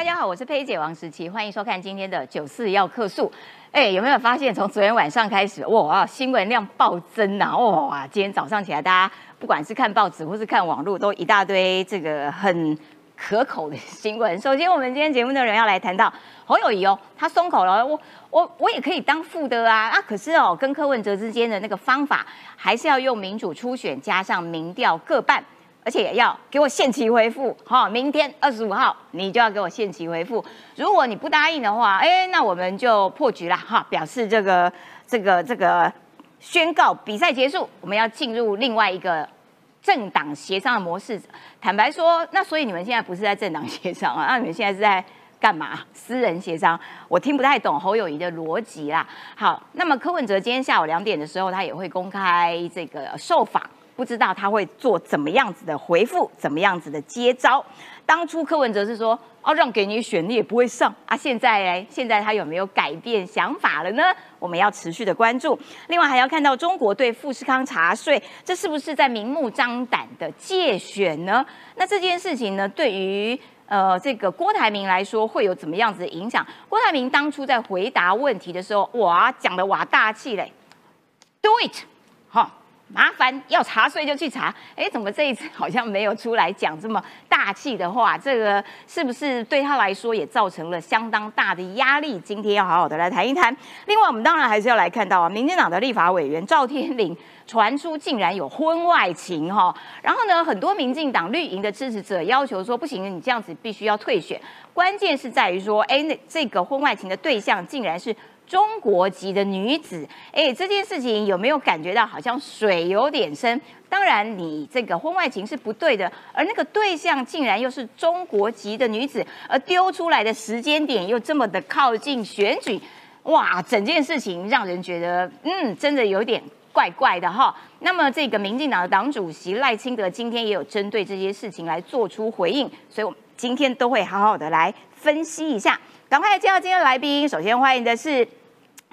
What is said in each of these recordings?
大家好，我是佩姐王时琪，欢迎收看今天的九四要客诉。哎，有没有发现从昨天晚上开始，哇，新闻量暴增呐！哇，今天早上起来，大家不管是看报纸或是看网络，都一大堆这个很可口的新闻。首先，我们今天节目的人要来谈到侯友谊哦，他松口了，我我我也可以当副的啊啊！可是哦，跟柯文哲之间的那个方法，还是要用民主初选加上民调各半。而且也要给我限期回复，哈，明天二十五号你就要给我限期回复。如果你不答应的话，哎，那我们就破局了，哈，表示这个这个这个宣告比赛结束，我们要进入另外一个政党协商的模式。坦白说，那所以你们现在不是在政党协商啊？那你们现在是在干嘛？私人协商？我听不太懂侯友谊的逻辑啦。好，那么柯文哲今天下午两点的时候，他也会公开这个受访。不知道他会做怎么样子的回复，怎么样子的接招。当初柯文哲是说，哦，让给你选，你也不会上啊。现在，现在他有没有改变想法了呢？我们要持续的关注。另外，还要看到中国对富士康查税，这是不是在明目张胆的借选呢？那这件事情呢，对于呃这个郭台铭来说，会有怎么样子的影响？郭台铭当初在回答问题的时候，哇，讲的哇大气嘞，Do it，麻烦要查税就去查，哎，怎么这一次好像没有出来讲这么大气的话？这个是不是对他来说也造成了相当大的压力？今天要好好的来谈一谈。另外，我们当然还是要来看到啊，民进党的立法委员赵天麟传出竟然有婚外情哈，然后呢，很多民进党绿营的支持者要求说，不行，你这样子必须要退选。关键是在于说，哎，那这个婚外情的对象竟然是。中国籍的女子，哎，这件事情有没有感觉到好像水有点深？当然，你这个婚外情是不对的，而那个对象竟然又是中国籍的女子，而丢出来的时间点又这么的靠近选举，哇，整件事情让人觉得，嗯，真的有点怪怪的哈。那么，这个民进党的党主席赖清德今天也有针对这些事情来做出回应，所以我们今天都会好好的来分析一下。赶快来介绍今天的来宾，首先欢迎的是。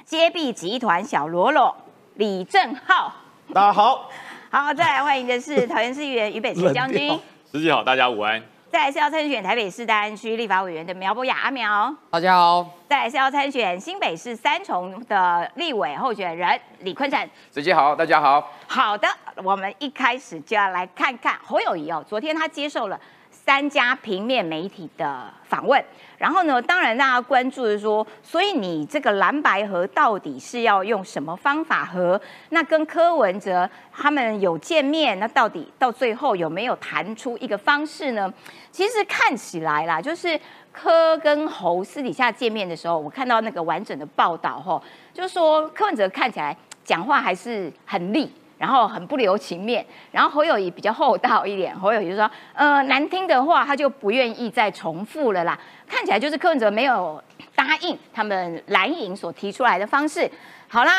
揭臂集团小罗罗李正浩，大家好，好，再来欢迎的是桃园市议员于北辰将军，司机好，大家午安。再来是要参选台北市大安区立法委员的苗博雅阿苗，大家好。再来是要参选新北市三重的立委候选人李坤城，司机好，大家好。好的，我们一开始就要来看看侯友谊哦，昨天他接受了。三家平面媒体的访问，然后呢，当然大家关注的说，所以你这个蓝白河到底是要用什么方法和？那跟柯文哲他们有见面，那到底到最后有没有谈出一个方式呢？其实看起来啦，就是柯跟侯私底下见面的时候，我看到那个完整的报道吼，就是说柯文哲看起来讲话还是很利。然后很不留情面，然后侯友谊比较厚道一点，侯友谊说，呃，难听的话他就不愿意再重复了啦。看起来就是柯文哲没有答应他们蓝营所提出来的方式。好啦，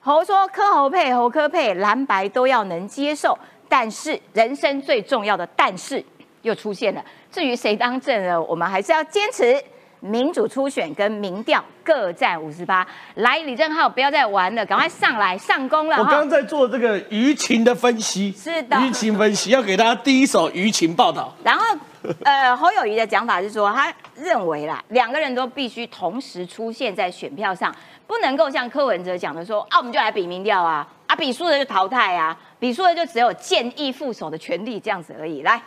侯说柯侯配侯柯配蓝白都要能接受，但是人生最重要的但是又出现了。至于谁当政呢，我们还是要坚持。民主初选跟民调各占五十八，来李正浩，不要再玩了，赶快上来上工了。我刚刚在做这个舆情的分析，是的，舆情分析要给大家第一手舆情报道。然后，呃，侯友谊的讲法是说，他认为啦，两个人都必须同时出现在选票上，不能够像柯文哲讲的说，啊，我们就来比民调啊，啊，比输的就淘汰啊，比输的就只有建议副手的权利这样子而已。来。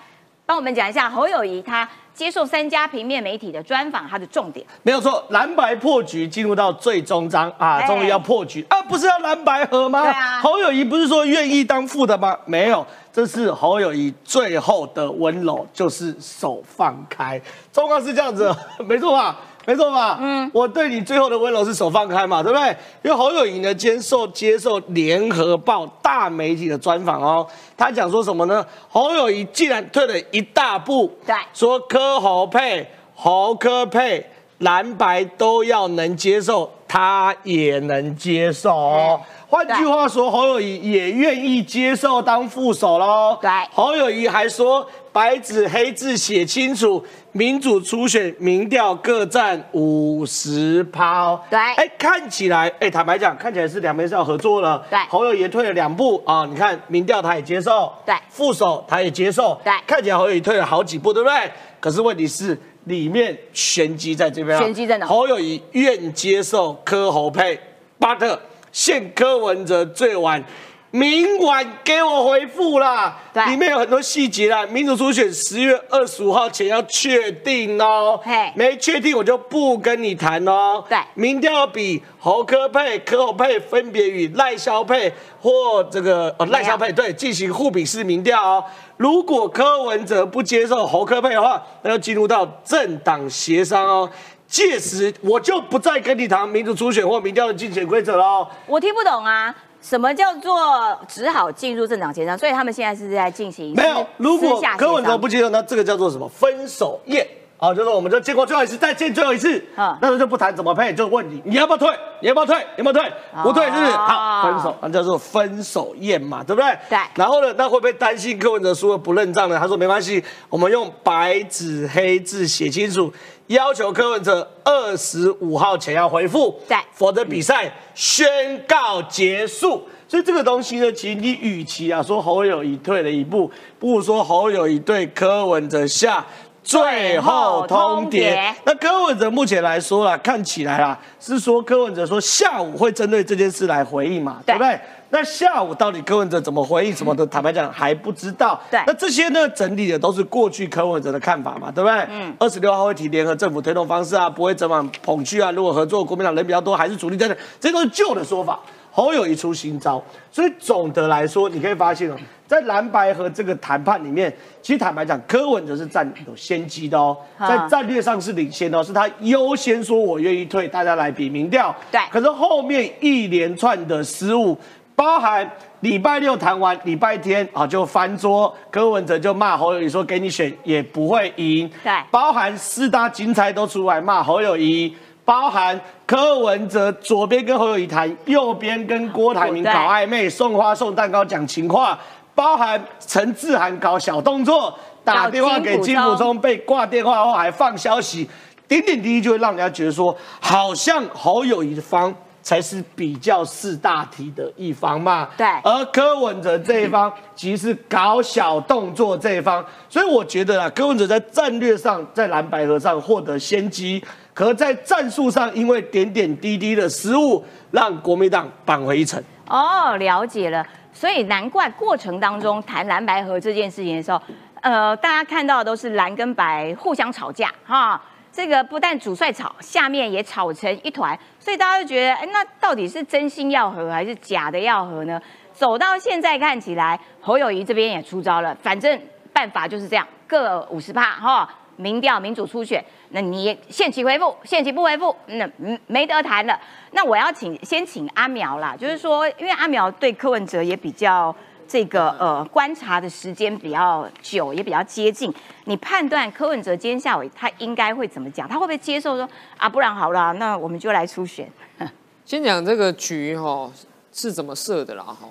帮我们讲一下侯友谊他接受三家平面媒体的专访，他的重点没有错，蓝白破局进入到最终章啊，终于要破局啊，不是要蓝白合吗？对啊，侯友谊不是说愿意当副的吗？没有，这是侯友谊最后的温柔，就是手放开，状况是这样子，没错吧？没错吧？嗯，我对你最后的温柔是手放开嘛，对不对？因为侯友谊呢接受接受联合报大媒体的专访哦，他讲说什么呢？侯友谊既然退了一大步，对，说柯侯配侯柯配蓝白都要能接受，他也能接受哦。换句话说，侯友谊也愿意接受当副手喽。对，侯友谊还说白纸黑字写清楚。民主初选民调各占五十趴，对，哎，看起来，哎，坦白讲，看起来是两边是要合作了。对，侯友谊退了两步啊，你看民调他也接受，对，副手他也接受，对，看起来侯友谊退了好几步，对不对？可是问题是里面玄机在这边啊。玄机在哪侯友谊愿接受柯侯配巴特现柯文哲最晚。明晚给我回复啦，对里面有很多细节啦。民主初选十月二十五号前要确定哦，嘿没确定我就不跟你谈哦。对民调比侯科配、柯侯配分别与赖萧配或这个呃赖萧配对进行互比式民调哦。如果柯文哲不接受侯科配的话，那就进入到政党协商哦。届时我就不再跟你谈民主初选或民调的竞选规则喽。我听不懂啊，什么叫做只好进入政党协商？所以他们现在是在进行没有，如果柯文哲不接受，那这个叫做什么？分手宴。好，就是我们就见过最后一次，再见最后一次，啊那时候就不谈怎么配，就问你你要不要退，你要不要退，你要不要退，不退是不是？哦。好，分手，那叫做分手宴嘛，对不对？对。然后呢，那会不会担心柯文哲输了不认账呢？他说没关系，我们用白纸黑字写清楚，要求柯文哲二十五号前要回复，对。否则比赛宣告结束。所以这个东西呢，其实你与其啊说侯友谊退了一步，不如说侯友谊对柯文哲下最后通牒。那柯文哲目前来说啦，看起来啦是说柯文哲说下午会针对这件事来回应嘛，对对不对？那下午到底柯文哲怎么回应什么的，坦白讲还不知道。对那这些呢，整理的都是过去柯文哲的看法嘛，对不对？嗯。二十六号会提联合政府推动方式啊，不会整晚捧去啊。如果合作国民党人比较多，还是主力等等，这些都是旧的说法。侯友谊出新招，所以总的来说，你可以发现哦，在蓝白和这个谈判里面，其实坦白讲，柯文哲是占有先机的哦，啊在战略上是领先的哦，是他优先说我愿意退，大家来比民调。对可是后面一连串的失误，包含礼拜六谈完，礼拜天啊就翻桌，柯文哲就骂侯友谊说给你选也不会赢。对包含四大金财都出来骂侯友谊。包含柯文哲左边跟侯友谊谈，右边跟郭台铭搞对暧昧，送花送蛋糕讲情话，包含陈志涵搞小动作，打电话给金溥聪被挂电话后还放消息，点点滴滴就会让人家觉得说，好像侯友谊方才是比较四大体的一方嘛。对而柯文哲这一方其实是搞小动作这一方，所以我觉得啊，柯文哲在战略上在蓝白河上获得先机，可在战术上因为点点滴滴的失误，让国民党扳回一城。哦，了解了。所以难怪过程当中谈蓝白河这件事情的时候，呃，大家看到的都是蓝跟白互相吵架哈。这个不但主帅吵，下面也吵成一团，所以大家就觉得，哎，那到底是真心要和还是假的要和呢？走到现在看起来，侯友谊这边也出招了，反正办法就是这样，各五十趴哈。民调民主初选，那你限期回复，限期不回复，那没得谈了。那我要请先请阿苗啦，就是说，因为阿苗对柯文哲也比较这个呃观察的时间比较久，也比较接近。你判断柯文哲今天下午他应该会怎么讲？他会不会接受说啊，不然好了，那我们就来初选？先讲这个局哈、是怎么设的啦哈。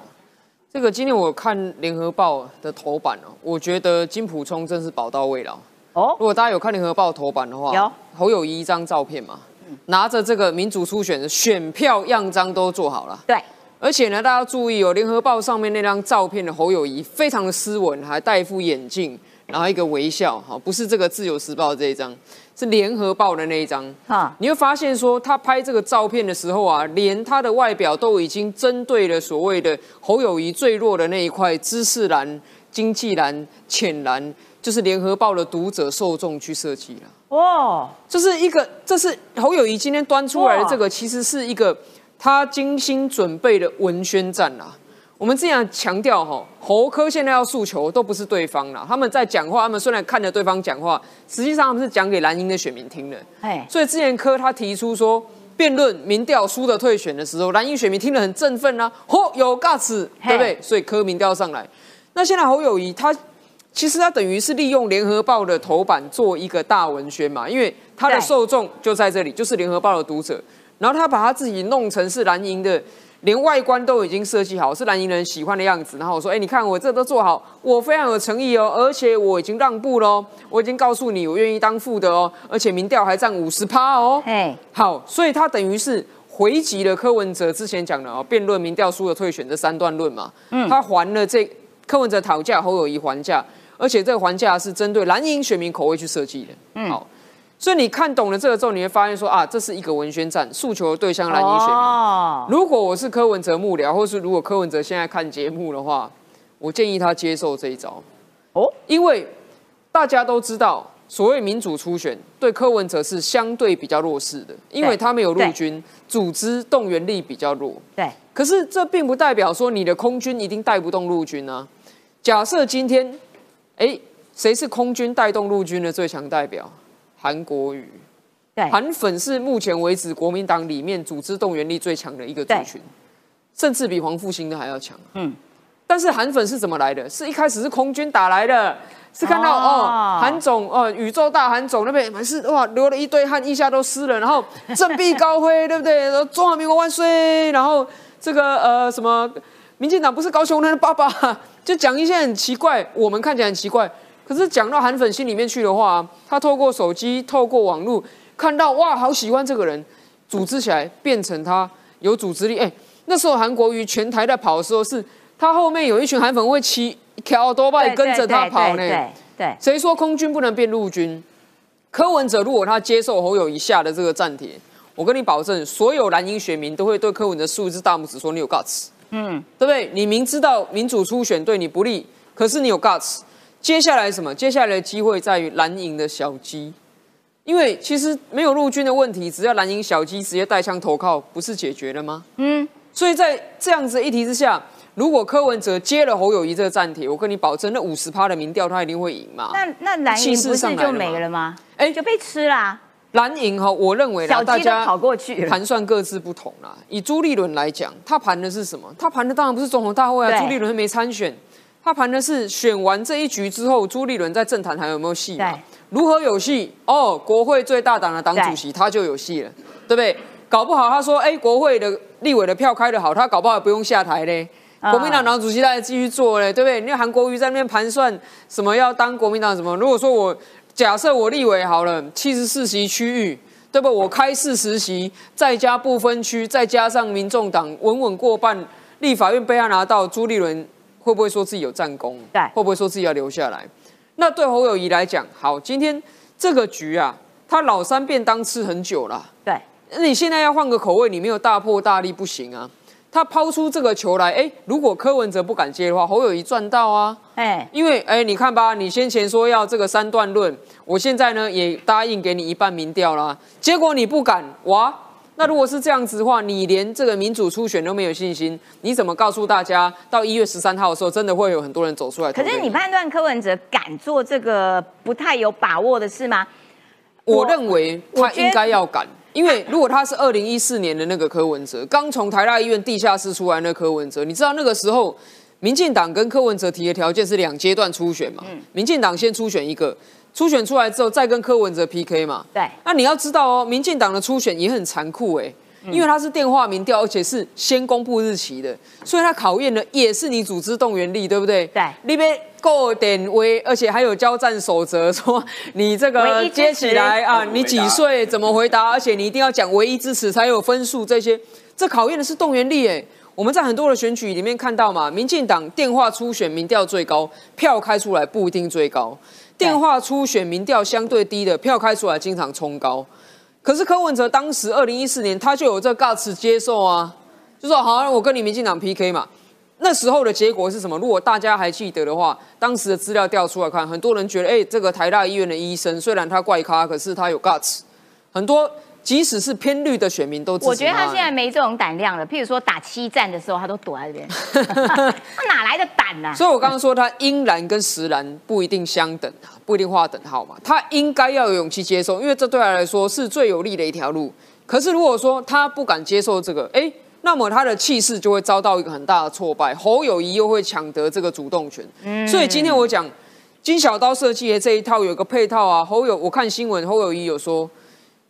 这个今天我看联合报的头版哦，我觉得金普聪真是宝到位了。哦，如果大家有看联合报头版的话，有。侯友谊一张照片嘛，拿着这个民主初选的选票样章都做好了。对，而且呢，大家注意哦，联合报上面那张照片的侯友谊非常的斯文，还戴一副眼镜，然后一个微笑，哈，不是这个自由时报这一张，是联合报的那一张。哈，你会发现说，他拍这个照片的时候啊，连他的外表都已经针对了所谓的侯友谊最弱的那一块知识蓝、经济蓝、浅蓝，就是联合报的读者受众去设计了。哦，这是一个，这是侯友谊今天端出来的这个，其实是一个他精心准备的文宣战啦。我们这样强调哈，侯科现在要诉求都不是对方啦，他们在讲话，他们虽然看着对方讲话，实际上他们是讲给蓝营的选民听的。哎，所以之前科他提出说，辩论民调输的退选的时候，蓝营选民听得很振奋啊，嚯有 guts，对不对？所以科民调上来，那现在侯友谊他其实他等于是利用联合报的头版做一个大文宣嘛，因为他的受众就在这里，就是联合报的读者，然后他把他自己弄成是蓝营的。连外观都已经设计好，是蓝营人喜欢的样子。然后我说：“哎、你看我这都做好，我非常有诚意哦，而且我已经让步喽，我已经告诉你我愿意当副的哦，而且民调还占五十趴哦。哎，好，所以他等于是回击了柯文哲之前讲的哦，辩论民调输了退选这三段论嘛。嗯，他还了这柯文哲讨价，侯友谊还价，而且这个还价是针对蓝营选民口味去设计的。嗯，好，所以你看懂了这个之后，你会发现说啊，这是一个文宣战，诉求的对象蓝营选民。哦，如果我是柯文哲幕僚，或是如果柯文哲现在看节目的话，我建议他接受这一招。哦，因为大家都知道，所谓民主初选对柯文哲是相对比较弱势的，因为他没有陆军，组织动员力比较弱。对，可是这并不代表说你的空军一定带不动陆军啊。假设今天，哎，谁是空军带动陆军的最强代表？韩国瑜。对，韩粉是目前为止国民党里面组织动员力最强的一个族群，甚至比黄复兴的还要强。嗯，但是韩粉是怎么来的？是一开始是空军打来的，是看到哦哦，韩总哦，宇宙大韩总那边满是哇，流了一堆汗，腋下都湿了，然后振臂高挥，对不对？中华民国万岁，然后这个呃什么，民进党不是高雄人的爸爸，就讲一些很奇怪，我们看起来很奇怪，可是讲到韩粉心里面去的话，他透过手机，透过网络。看到哇，好喜欢这个人，组织起来变成他有组织力。哎，那时候韩国瑜全台在跑的时候，是他后面有一群韩粉会骑条多拜跟着他跑呢。对对，谁说空军不能变陆军？柯文哲如果他接受侯友以下的这个暂帖，我跟你保证，所有蓝营选民都会对柯文哲竖一只大拇指，说你有 guts，嗯，对不对？你明知道民主初选对你不利，可是你有 guts。接下来什么？接下来的机会在于蓝营的小鸡。因为其实没有陆军的问题，只要蓝营小鸡直接带枪投靠，不是解决了吗？嗯，所以在这样子的议题之下，如果柯文哲接了侯友谊这个战帖，我跟你保证，那五十趴的民调他一定会赢嘛。那那蓝营不是就没了吗？哎，就被吃啦。蓝营哈，我认为小大家跑过去盘算各自不同啦。以朱立伦来讲，他盘的是什么？他盘的当然不是总统大会啊，朱立伦没参选。他盘的是选完这一局之后，朱立伦在政坛还有没有戏嘛？如何有戏？哦，国会最大党的党主席他就有戏了，对不对？搞不好他说，哎，国会的立委的票开得好，他搞不好也不用下台嘞。国民党党主席他继续做嘞，对不对？因为韩国瑜在那边盘算什么要当国民党什么？如果说我假设我立委好了，七十四席区域，对不？我开四十席，再加不分区，再加上民众党稳稳过半，立法院被他拿到，朱立伦。会不会说自己有战功？对，会不会说自己要留下来？那对侯友谊来讲，好，今天这个局啊，他老三便当吃很久了。对，那你现在要换个口味，你没有大破大立不行啊。他抛出这个球来，哎，如果柯文哲不敢接的话，侯友谊赚到啊。哎，因为哎，你看吧，你先前说要这个三段论，我现在呢也答应给你一半民调啦，结果你不敢，哇！那如果是这样子的话，你连这个民主初选都没有信心，你怎么告诉大家到一月十三号的时候，真的会有很多人走出来？可是你判断柯文哲敢做这个不太有把握的事吗？我认为他应该要敢，因为如果他是二零一四年的那个柯文哲，刚从台大医院地下室出来那柯文哲，你知道那个时候民进党跟柯文哲提的条件是两阶段初选嘛？嗯民进党先初选一个。初选出来之后，再跟柯文哲 PK 嘛？对。那你要知道哦，民进党的初选也很残酷哎，因为它是电话民调，而且是先公布日期的，所以它考验的也是你组织动员力，对不对？对。里边够点位，而且还有交战守则，说你这个接起来啊，你几岁怎么回答，而且你一定要讲唯一支持才有分数，这些这考验的是动员力哎。我们在很多的选举里面看到嘛，民进党电话初选民调最高，票开出来不一定最高。电话初选民调相对低的票开出来经常冲高，可是柯文哲当时二零一四年他就有这 guts 接受啊，就说好，我跟你民进党 PK 嘛。那时候的结果是什么？如果大家还记得的话，当时的资料调出来看，很多人觉得，哎，这个台大医院的医生虽然他怪咖，可是他有 guts，很多。即使是偏绿的选民都，我觉得他现在没这种胆量了。譬如说打七战的时候，他都躲在这边，他哪来的胆呢？所以我刚刚说他阴蓝跟实蓝不一定相等啊，不一定画等号嘛。他应该要有勇气接受，因为这对他来说是最有利的一条路。可是如果说他不敢接受这个，哎，那么他的气势就会遭到一个很大的挫败。侯友谊又会抢得这个主动权。嗯，所以今天我讲金小刀设计的这一套有个配套啊。侯友，我看新闻，侯友谊有说。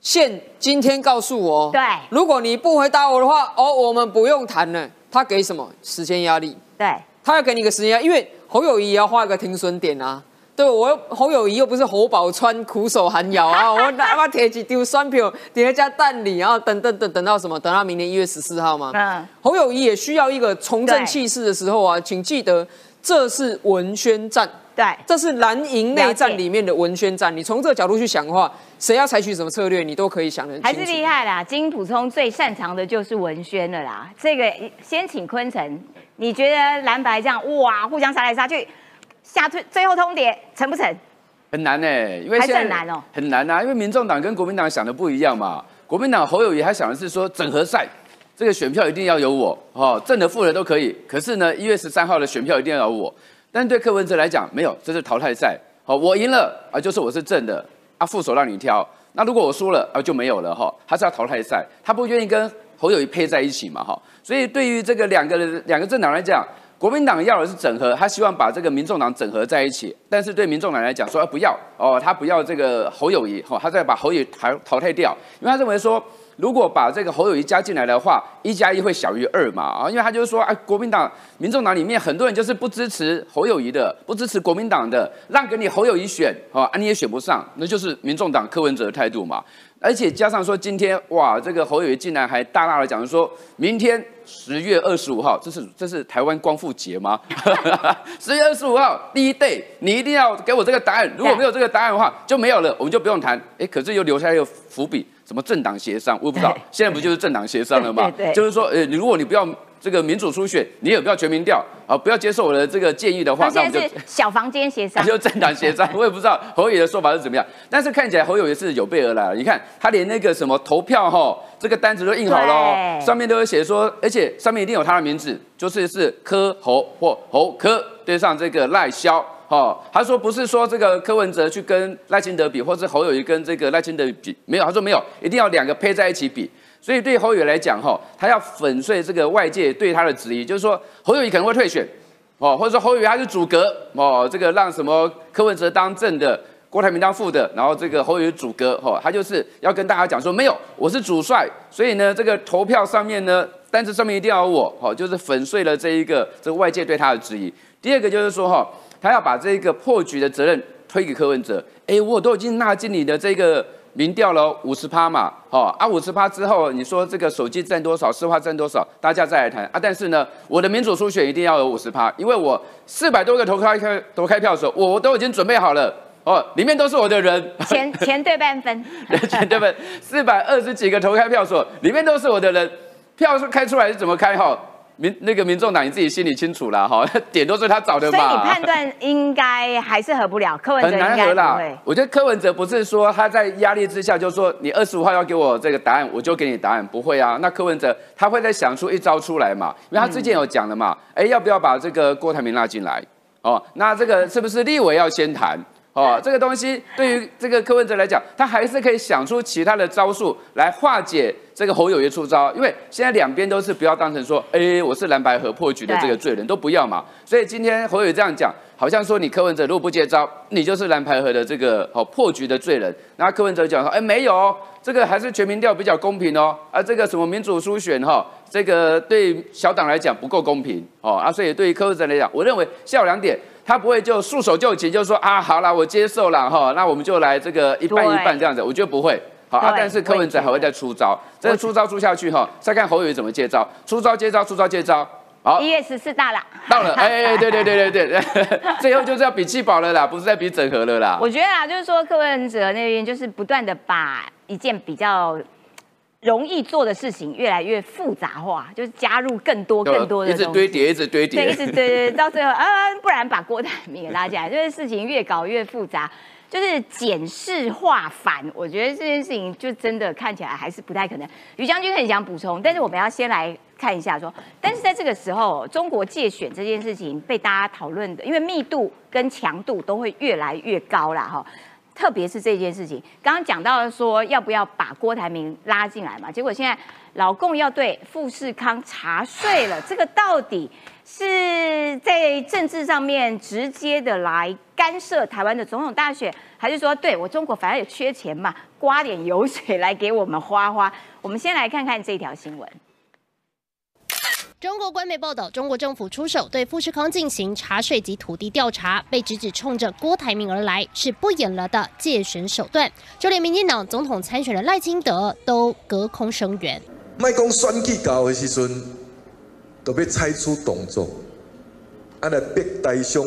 现今天告诉我，对，如果你不回答我的话，哦，我们不用谈了。他给什么时间压力？对，他要给你个时间压因为侯友谊也要画一个停损点啊。对，我侯友谊又不是侯宝川苦守寒窑啊，我哪怕铁几丢酸票，叠加蛋里，然后等等等等到什么？等到明年一月十四号吗？嗯，侯友谊也需要一个重振气势的时候啊，请记得这是文宣战。对，这是蓝营内战里面的文宣战。你从这个角度去想的话，谁要采取什么策略，你都可以想得很还是厉害啦。金普聪最擅长的就是文宣了啦。这个先请坤城，你觉得蓝白这样哇，互相杀来杀去，下最最后通牒成不成？很难呢，因为还是很难哦，很难啊，因为民众党跟国民党想的不一样嘛。国民党侯友谊他想的是说整合赛，这个选票一定要有我哦，正的负的都可以。可是呢，一月十三号的选票一定要有我。但对柯文哲来讲，没有，这是淘汰赛。好，我赢了啊，就是我是正的啊，副手让你挑。那如果我输了啊，就没有了哈。他是要淘汰赛，他不愿意跟侯友谊配在一起嘛哈。所以对于这个两个两个政党来讲，国民党要的是整合，他希望把这个民众党整合在一起。但是对民众党来讲，说不要哦，他不要这个侯友谊哈，他再把侯友谊淘淘汰掉，因为他认为说。如果把这个侯友谊加进来的话，一加一会小于二嘛啊？因为他就是说，哎，国民党、民众党里面很多人就是不支持侯友谊的，不支持国民党的，让给你侯友谊选啊，你也选不上，那就是民众党柯文哲的态度嘛。而且加上说，今天哇，这个侯友宜竟然还大大的讲说，明天十月二十五号，这是这是台湾光复节吗？十月二十五号第一 day，你一定要给我这个答案，如果没有这个答案的话，就没有了，我们就不用谈。哎，可是又留下一个伏笔。什么政党协商，我也不知道。现在不就是政党协商了吗？就是说，呃，你如果你不要这个民主初选，你也不要全民调，啊，不要接受我的这个建议的话，那我们就小房间协商，就政党协商。我也不知道侯友的说法是怎么样，但是看起来侯友也是有备而来。你看他连那个什么投票哈，这个单子都印好了，上面都有写说，而且上面一定有他的名字，就是是柯侯或侯柯对上这个赖萧。哦，他说不是说这个柯文哲去跟赖清德比，或是侯友谊跟这个赖清德比，没有，他说没有，一定要两个配在一起比。所以对侯友来讲，哈，他要粉碎这个外界对他的质疑，就是说侯友可能会退选，哦，或者说侯友他是主格，哦，这个让什么柯文哲当正的，郭台铭当副的，然后这个侯友谊主格，哈，他就是要跟大家讲说，没有，我是主帅，所以呢，这个投票上面呢，单子上面一定要有我，哦，就是粉碎了这一个这个外界对他的质疑。第二个就是说，哈。他要把这个破局的责任推给柯文哲，哎，我都已经纳进你的这个民调了五十趴嘛，哦，啊五十趴之后，你说这个手机占多少，市话占多少，大家再来谈啊。但是呢，我的民主初选一定要有五十趴，因为我四百多个投开开投开票的时候，我都已经准备好了，哦，里面都是我的人，钱钱 对半分，钱对半，四百二十几个投开票所，里面都是我的人，票是开出来是怎么开哈？民那个民众党你自己心里清楚啦，哈，点都是他找的嘛。所以你判断应该还是合不了，柯文哲很难合啦。我觉得柯文哲不是说他在压力之下就说你二十五号要给我这个答案，我就给你答案，不会啊。那柯文哲他会再想出一招出来嘛？因为他之前有讲了嘛，哎，要不要把这个郭台铭拉进来？哦，那这个是不是立委要先谈？哦，这个东西对于这个柯文哲来讲，他还是可以想出其他的招数来化解这个侯友谊出招，因为现在两边都是不要当成说，哎，我是蓝白河破局的这个罪人，都不要嘛。所以今天侯友这样讲，好像说你柯文哲如果不接招，你就是蓝白河的这个哦破局的罪人。然后柯文哲讲说，哎，没有，这个还是全民调比较公平哦，啊，这个什么民主初选哈，这个对小党来讲不够公平哦，啊，所以对于柯文哲来讲，我认为下午两点。他不会就束手就擒，就说啊，好了，我接受了哈，那我们就来这个一半一半这样子，我觉得不会好啊。但是柯文哲还会再出招，这个出招出下去哈，再看侯友怎么接招，出招接招，出招接招。好，一月十四到了，到了，哎，对对对对对，最后就是要比气保了啦，不是在比整合了啦。我觉得啊，就是说柯文哲那边就是不断的把一件比较。容易做的事情越来越复杂化，就是加入更多更多的，一直堆叠，一直堆叠，对，一直堆堆，到最后啊，不然把郭台铭给拉进来，就是事情越搞越复杂，就是简视化繁。我觉得这件事情就真的看起来还是不太可能。于将军很想补充，但是我们要先来看一下说，但是在这个时候，中国借选这件事情被大家讨论的，因为密度跟强度都会越来越高了哈。特别是这件事情，刚刚讲到说要不要把郭台铭拉进来嘛？结果现在老共要对富士康查税了，这个到底是在政治上面直接的来干涉台湾的总统大选，还是说对我中国反正也缺钱嘛，刮点油水来给我们花花？我们先来看看这条新闻。中国官媒报道，中国政府出手对富士康进行查税及土地调查，被指指冲着郭台铭而来，是不演了的借选手段。就连民进党总统参选人赖清德都隔空声援。卖讲选举到的时阵，都要采取动作，啊来逼台商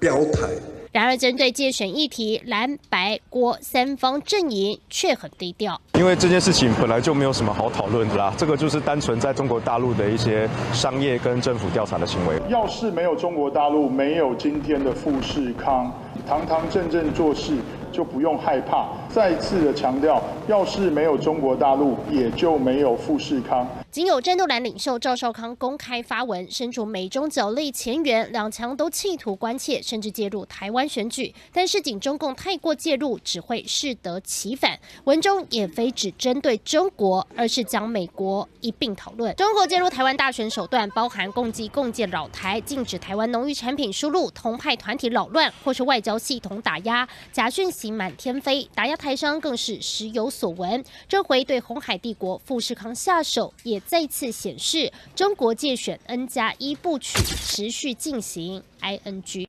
表态。然而，针对借选议题，蓝白郭三方阵营却很低调。因为这件事情本来就没有什么好讨论的啦，这个就是单纯在中国大陆的一些商业跟政府调查的行为。要是没有中国大陆，没有今天的富士康，堂堂正正做事就不用害怕。再次的强调，要是没有中国大陆，也就没有富士康。仅有战斗蓝领袖赵少康公开发文，身处美中角力前缘，两强都企图关切甚至介入台湾选举，但是仅中共太过介入，只会适得其反。文中也非只针对中国，而是将美国一并讨论。中国介入台湾大选手段包含共计共建扰台、禁止台湾农渔产品输入、同派团体扰乱，或是外交系统打压、假讯息满天飞，打压台商更是时有所闻。这回对红海帝国富士康下手也。再次显示，中国借选 N 加一部曲持续进行。I N G，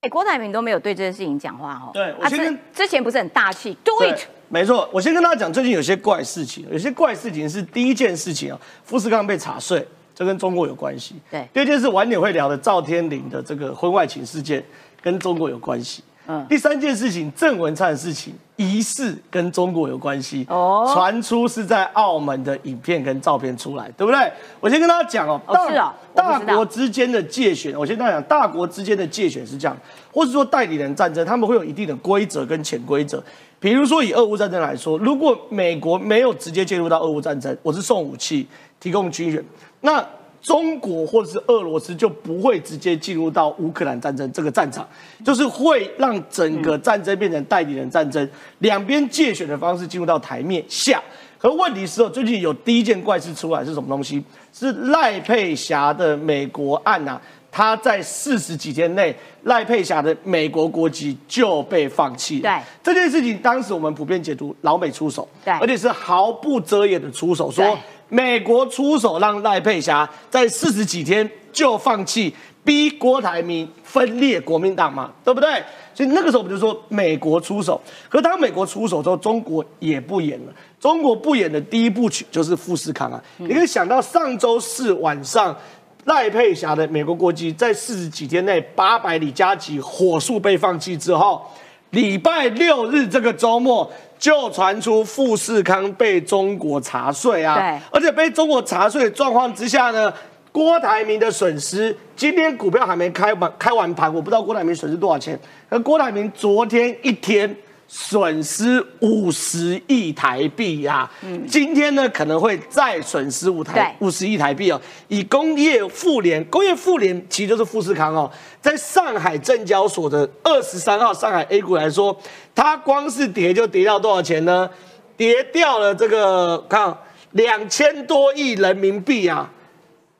哎，郭台铭都没有对这件事情讲话哦。对，我先跟之前不是很大气，Do it。没错，我先跟大家讲，最近有些怪事情，有些怪事情是第一件事情啊，富士康被查税，这跟中国有关系。对，第二件事晚点会聊的赵天麟的这个婚外情事件，跟中国有关系。嗯，第三件事情，郑文灿的事情疑似跟中国有关系哦，传出是在澳门的影片跟照片出来，对不对？我先跟大家讲哦，是哦，大国之间的界选，我先跟大家讲，大国之间的界选是这样，或是说代理人战争，他们会有一定的规则跟潜规则。比如说以俄乌战争来说，如果美国没有直接介入到俄乌战争，我是送武器、提供军援，那。中国或者是俄罗斯就不会直接进入到乌克兰战争这个战场，就是会让整个战争变成代理人战争，两边借选的方式进入到台面下。可问题是哦，最近有第一件怪事出来是什么东西？是赖佩霞的美国案呐，他在四十几天内，赖佩霞的美国国籍就被放弃。对这件事情，当时我们普遍解读老美出手，对，而且是毫不遮掩的出手说。美国出手让赖佩霞在四十几天就放弃，逼郭台铭分裂国民党嘛，对不对？所以那个时候我们就说美国出手。可是当美国出手之后，中国也不演了。中国不演的第一部曲就是富士康啊。你可以想到上周四晚上，赖佩霞的美国国籍在四十几天内八百里加急火速被放弃之后，礼拜六日这个周末。就传出富士康被中国查税啊，对，而且被中国查税的状况之下呢，郭台铭的损失，今天股票还没开完开完盘，我不知道郭台铭损失多少钱。而郭台铭昨天一天。损失五十亿台币呀！嗯，今天呢可能会再损失五台五十亿台币哦。以工业富联，工业富联其实就是富士康哦，在上海证交所的二十三号上海 A 股来说，它光是跌就跌到多少钱呢？跌掉了这个看两千多亿人民币啊！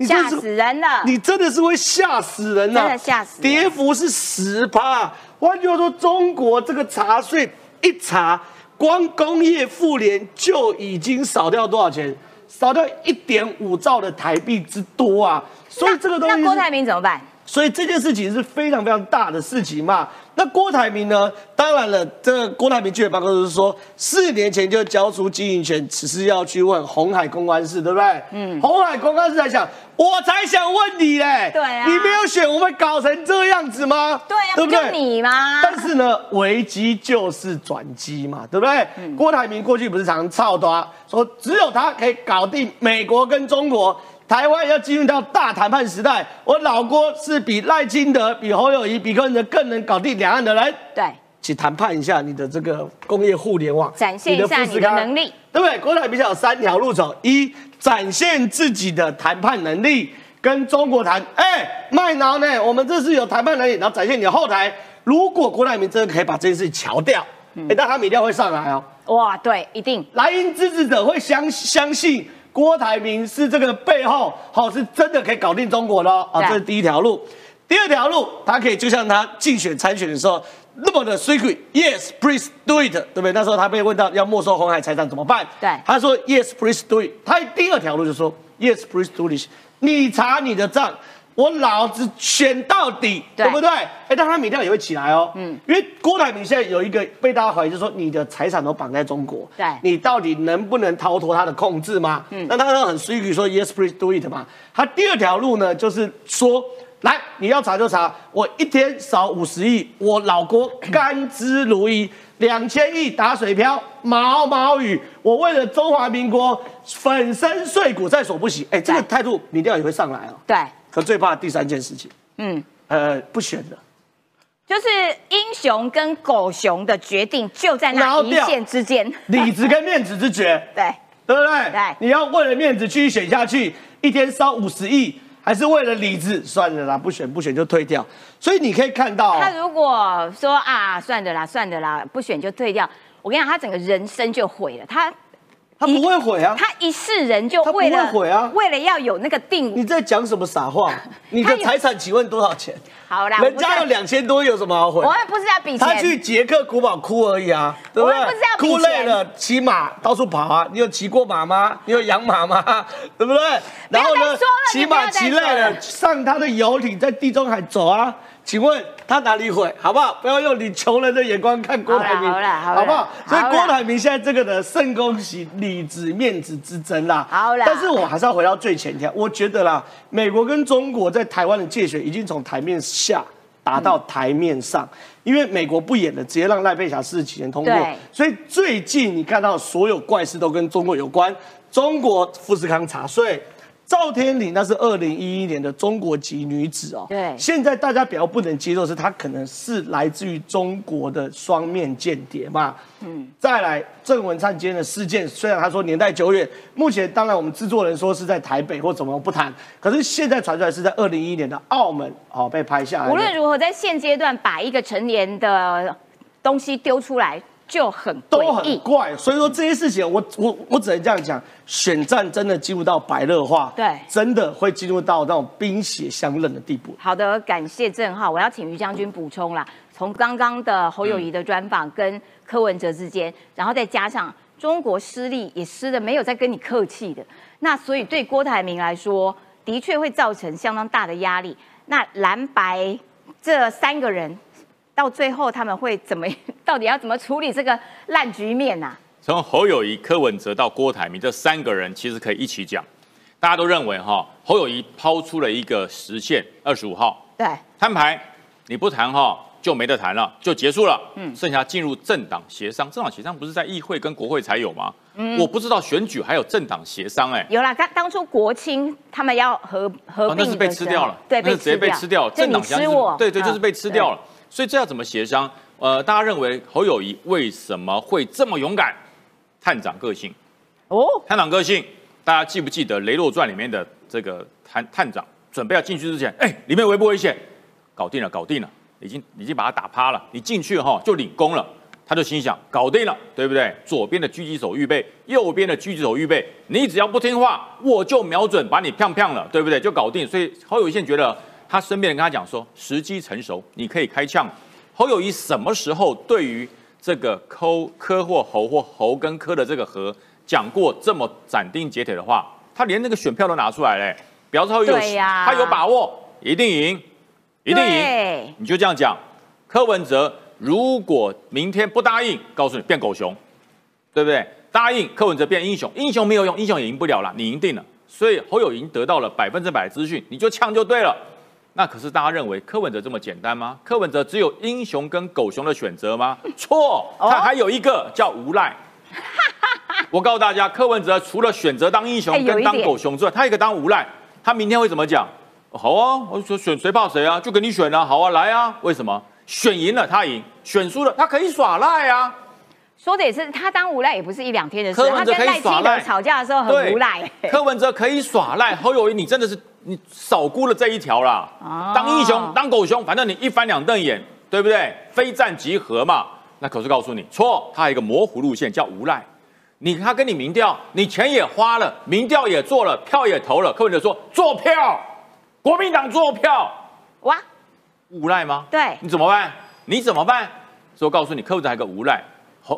吓死人了！你真的是会吓死人呐！真的吓死！跌幅是十趴，换句话说，中国这个茶税。一查，光工业妇联就已经少掉多少钱？少掉一点五兆的台币之多啊！所以这个东西，那郭台铭怎么办？所以这件事情是非常非常大的事情嘛。那郭台铭呢？当然了，这个郭台铭据报告是说，四年前就交出经营权，只是要去问红海公关室，对不对？嗯，红海公关室在想。我才想问你嘞，对啊，你没有选，我们搞成这样子吗？对啊，对不对？你吗？但是呢，危机就是转机嘛，对不对？郭台铭过去不是常操多说只有他可以搞定美国跟中国，台湾要进入到大谈判时代。我老郭是比赖清德、比侯友谊、比柯文哲更能搞定两岸的人。对，去谈判一下你的这个工业互联网，展现一下你的能力，对不对？郭台铭有三条路走，一。展现自己的谈判能力，跟中国谈，哎，麦挠呢？我们这是有谈判能力，然后展现你的后台。如果郭台铭真的可以把这件事桥掉，哎，那他米料会上来哦。哇，对，一定。莱茵支持者会相相信郭台铭是这个背后，好是真的可以搞定中国的啊。这是第一条路。第二条路，他可以就像他竞选参选的时候。那么的 secret，yes please do it，对不对？那时候他被问到要没收红海财产怎么办？对，他说 yes please do it。他第二条路就说 yes please do it，你查你的账，我老子选到底，对不对？哎，但他民调也会起来哦。嗯，因为郭台铭现在有一个被大家怀疑，就是说你的财产都绑在中国，对，你到底能不能逃脱他的控制吗？嗯，那他很 secret 说 yes please do it 嘛。他第二条路呢，就是说。来，你要查就查，我一天少五十亿，我老郭甘之如饴。两千亿打水漂，毛毛雨，我为了中华民国粉身碎骨在所不惜。哎，这个态度民调也会上来哦。对，可最怕第三件事情，嗯，呃，不选的，就是英雄跟狗熊的决定就在那一线之间，里子跟面子之决，对，对不对？对，你要为了面子继续选下去，一天烧五十亿。还是为了理智，算了啦，不选不选就退掉。所以你可以看到，他如果说啊，算了啦，算了啦，不选就退掉。我跟你讲，他整个人生就毁了。他他不会毁啊，他一世人就为了毁啊，为了要有那个定。你在讲什么傻话？你的财产请问多少钱？好啦，人家有两千多，有什么好悔？我也不是要比钱。他去捷克古堡哭而已啊，对不对？不是要哭累了，骑马到处跑啊。你有骑过马吗？你有养马吗？对不对？然后呢，骑马骑累了，上他的游艇在地中海走啊。请问他哪里毁？好不好？不要用你穷人的眼光看郭台铭，好不好？所以郭台铭现在这个的甚恭喜里子面子之争啦。好啦，但是我还是要回到最前条，我觉得啦，美国跟中国在台湾的界选已经从台面下打到台面上，因为美国不演了，直接让赖佩霞四十几天通过。所以最近你看到所有怪事都跟中国有关，中国富士康查税。赵天麟那是二零一一年的中国籍女子哦，对，现在大家比较不能接受是她可能是来自于中国的双面间谍嘛，嗯，再来郑文灿今天的事件，虽然他说年代久远，目前当然我们制作人说是在台北或怎么不谈，可是现在传出来是在二零一一年的澳门哦被拍下来。无论如何，在现阶段把一个成年的东西丢出来。就很都很怪，所以说这些事情，我我我只能这样讲，选战真的进入到白热化，对，真的会进入到那种冰雪相认的地步。好的，感谢郑浩，我要请于将军补充啦。从刚刚的侯友谊的专访跟柯文哲之间，然后再加上中国失利也失的没有再跟你客气的，那所以对郭台铭来说，的确会造成相当大的压力。那蓝白这三个人。到最后他们会怎么？到底要怎么处理这个烂局面呐？从侯友谊、柯文哲到郭台铭这三个人，其实可以一起讲。大家都认为哈，侯友谊抛出了一个时限，二十五号，对，摊牌，你不谈哈就没得谈了，就结束了。嗯，剩下进入政党协商，政党协商不是在议会跟国会才有吗？嗯，我不知道选举还有政党协商哎。有啦，当当初国青他们要合合并，那是被吃掉了，对，直接被吃掉，政党协商，对对，就是被吃掉了。所以这要怎么协商？呃，大家认为侯友谊为什么会这么勇敢？探长个性哦，探长个性，大家记不记得《雷洛传》里面的这个探探长准备要进去之前，哎，里面危不危险？搞定了，搞定了，已经已经把他打趴了。你进去哈就领功了，他就心想搞定了，对不对？左边的狙击手预备，右边的狙击手预备，你只要不听话，我就瞄准把你砰砰了，对不对？就搞定。所以侯友谊现觉得。他身边人跟他讲说，时机成熟，你可以开枪。侯友谊什么时候对于这个抠科或侯或侯跟科的这个和讲过这么斩钉截铁的话？他连那个选票都拿出来嘞，表示他有他有把握，一定赢，一定赢。你就这样讲。柯文哲如果明天不答应，告诉你变狗熊，对不对？答应柯文哲变英雄，英雄没有用，英雄也赢不了了，你赢定了。所以侯友谊得到了百分之百的资讯，你就呛就对了。那可是大家认为柯文哲这么简单吗？柯文哲只有英雄跟狗熊的选择吗？错，他还有一个叫无赖。我告诉大家，柯文哲除了选择当英雄跟当狗熊之外，他一个当无赖。他明天会怎么讲？好啊，我说选谁怕谁啊，就给你选啊，好啊，来啊。为什么？选赢了他赢，选输了他可以耍赖啊。说的也是，他当无赖也不是一两天的事。他跟赖清德吵架的时候很无赖。柯文哲可以耍赖，侯友谊你真的是。你少估了这一条啦！当英雄当狗熊，反正你一翻两瞪眼，对不对？非战即和嘛。那可是告诉你错，他有一个模糊路线叫无赖。你他跟你民调，你钱也花了，民调也做了，票也投了。柯文哲说做票，国民党做票，哇，无赖吗？对，你怎么办？你怎么办？所以我告诉你，柯文哲还有个无赖。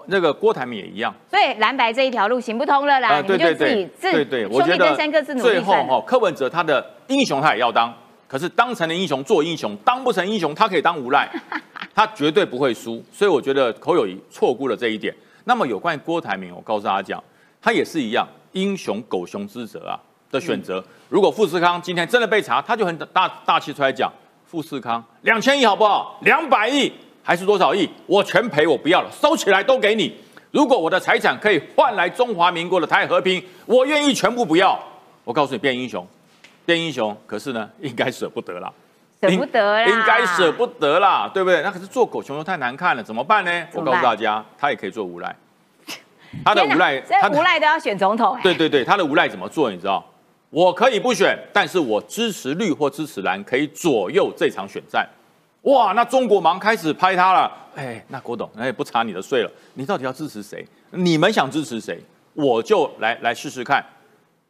那个郭台铭也一样，所以蓝白这一条路行不通了啦。你就自己自对，我觉得最后哈，柯文哲他的英雄他也要当，可是当成了英雄做英雄，当不成英雄他可以当无赖，他绝对不会输。所以我觉得侯友谊错估了这一点。那么有关于郭台铭，我告诉大家讲，他也是一样英雄狗熊之责啊。的选择。如果富士康今天真的被查，他就很大大气出来讲，富士康两千亿好不好？两百亿还是多少亿？我全赔，我不要了，收起来都给你。如果我的财产可以换来中华民国的台海和平，我愿意全部不要。我告诉你，变英雄，变英雄。可是呢，应该舍不得啦，舍不得啦，应该舍不得啦，对不对？那可是做狗熊又太难看了，怎么办呢？我告诉大家，他也可以做无赖。他的无赖，他无赖都要选总统。对对对，他的无赖怎么做？你知道？我可以不选，但是我支持绿或支持蓝，可以左右这场选战。哇，那中国忙开始拍他了。哎，那郭董，那也不查你的税了。你到底要支持谁？你们想支持谁？我就来来试试看。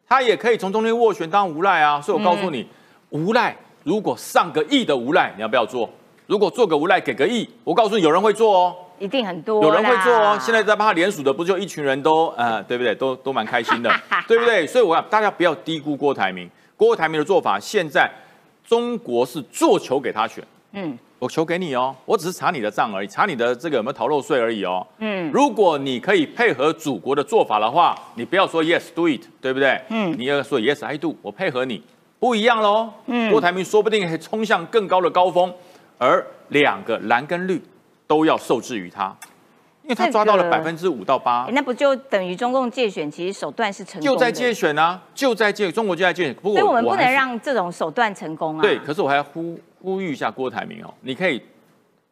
他也可以从中间斡旋当无赖啊。所以我告诉你，无赖如果上个亿的无赖，你要不要做？如果做个无赖给个亿，我告诉你，有人会做哦。一定很多，有人会做哦。现在在帮他联署的，不就一群人都呃，对不对？都都蛮开心的，对不对？所以我要大家不要低估郭台铭。郭台铭的做法，现在中国是做球给他选。嗯，我求给你哦，我只是查你的账而已，查你的这个有没有逃漏税而已哦。嗯，如果你可以配合祖国的做法的话，你不要说 yes do it，对不对？嗯，你要说 yes I do，我配合你，不一样喽。嗯，郭台铭说不定可以冲向更高的高峰，而两个蓝跟绿。都要受制于他，因为他抓到了百分之五到八，那不就等于中共借选？其实手段是成功，就在借选啊，就在借中国就在借选。不过我们不能让这种手段成功啊。对，可是我还要呼呼吁一下郭台铭哦，你可以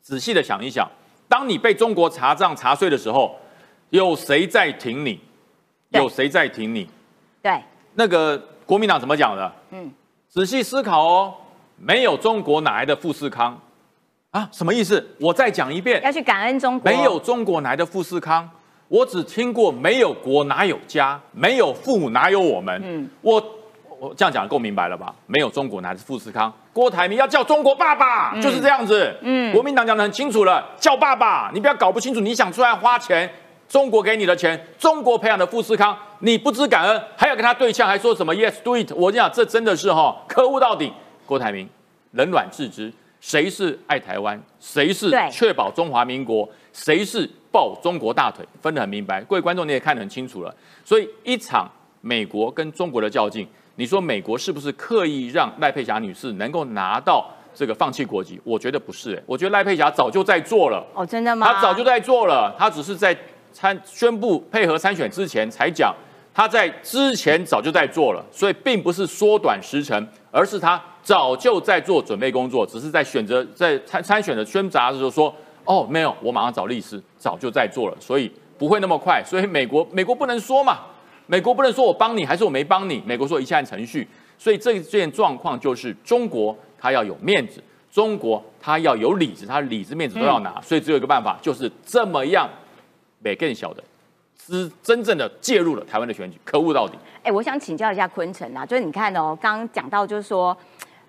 仔细的想一想，当你被中国查账查税的时候，有谁在挺你？有谁在挺你？对，那个国民党怎么讲的？嗯，仔细思考哦，没有中国哪来的富士康？啊，什么意思？我再讲一遍，要去感恩中国。没有中国来的富士康，我只听过没有国哪有家，没有父母哪有我们。嗯，我我这样讲够明白了吧？没有中国来的富士康，郭台铭要叫中国爸爸，就是这样子。嗯，国民党讲的很清楚了，叫爸爸，你不要搞不清楚，你想出来花钱，中国给你的钱，中国培养的富士康，你不知感恩，还要跟他对呛，还说什么 yes do it？我讲这真的是哈，可恶到底。郭台铭冷暖自知。谁是爱台湾？谁是确保中华民国？谁是抱中国大腿？分得很明白。各位观众，你也看得很清楚了。所以一场美国跟中国的较劲，你说美国是不是刻意让赖佩霞女士能够拿到这个放弃国籍？我觉得不是。我觉得赖佩霞早就在做了。哦，真的吗？她早就在做了。她只是在参宣布配合参选之前才讲。她在之前早就在做了，所以并不是缩短时程，而是她。早就在做准备工作，只是在选择在参参选的宣杂的时候说，哦，没有，我马上找律师，早就在做了，所以不会那么快。所以美国美国不能说嘛，美国不能说我帮你还是我没帮你，美国说一切按程序。所以这件状况就是中国他要有面子，中国他要有里子，他里子面子都要拿。所以只有一个办法，就是这么样，美更小的。是真正的介入了台湾的选举，可恶到底。哎，我想请教一下坤城啊，就是你看哦，刚刚讲到就是说。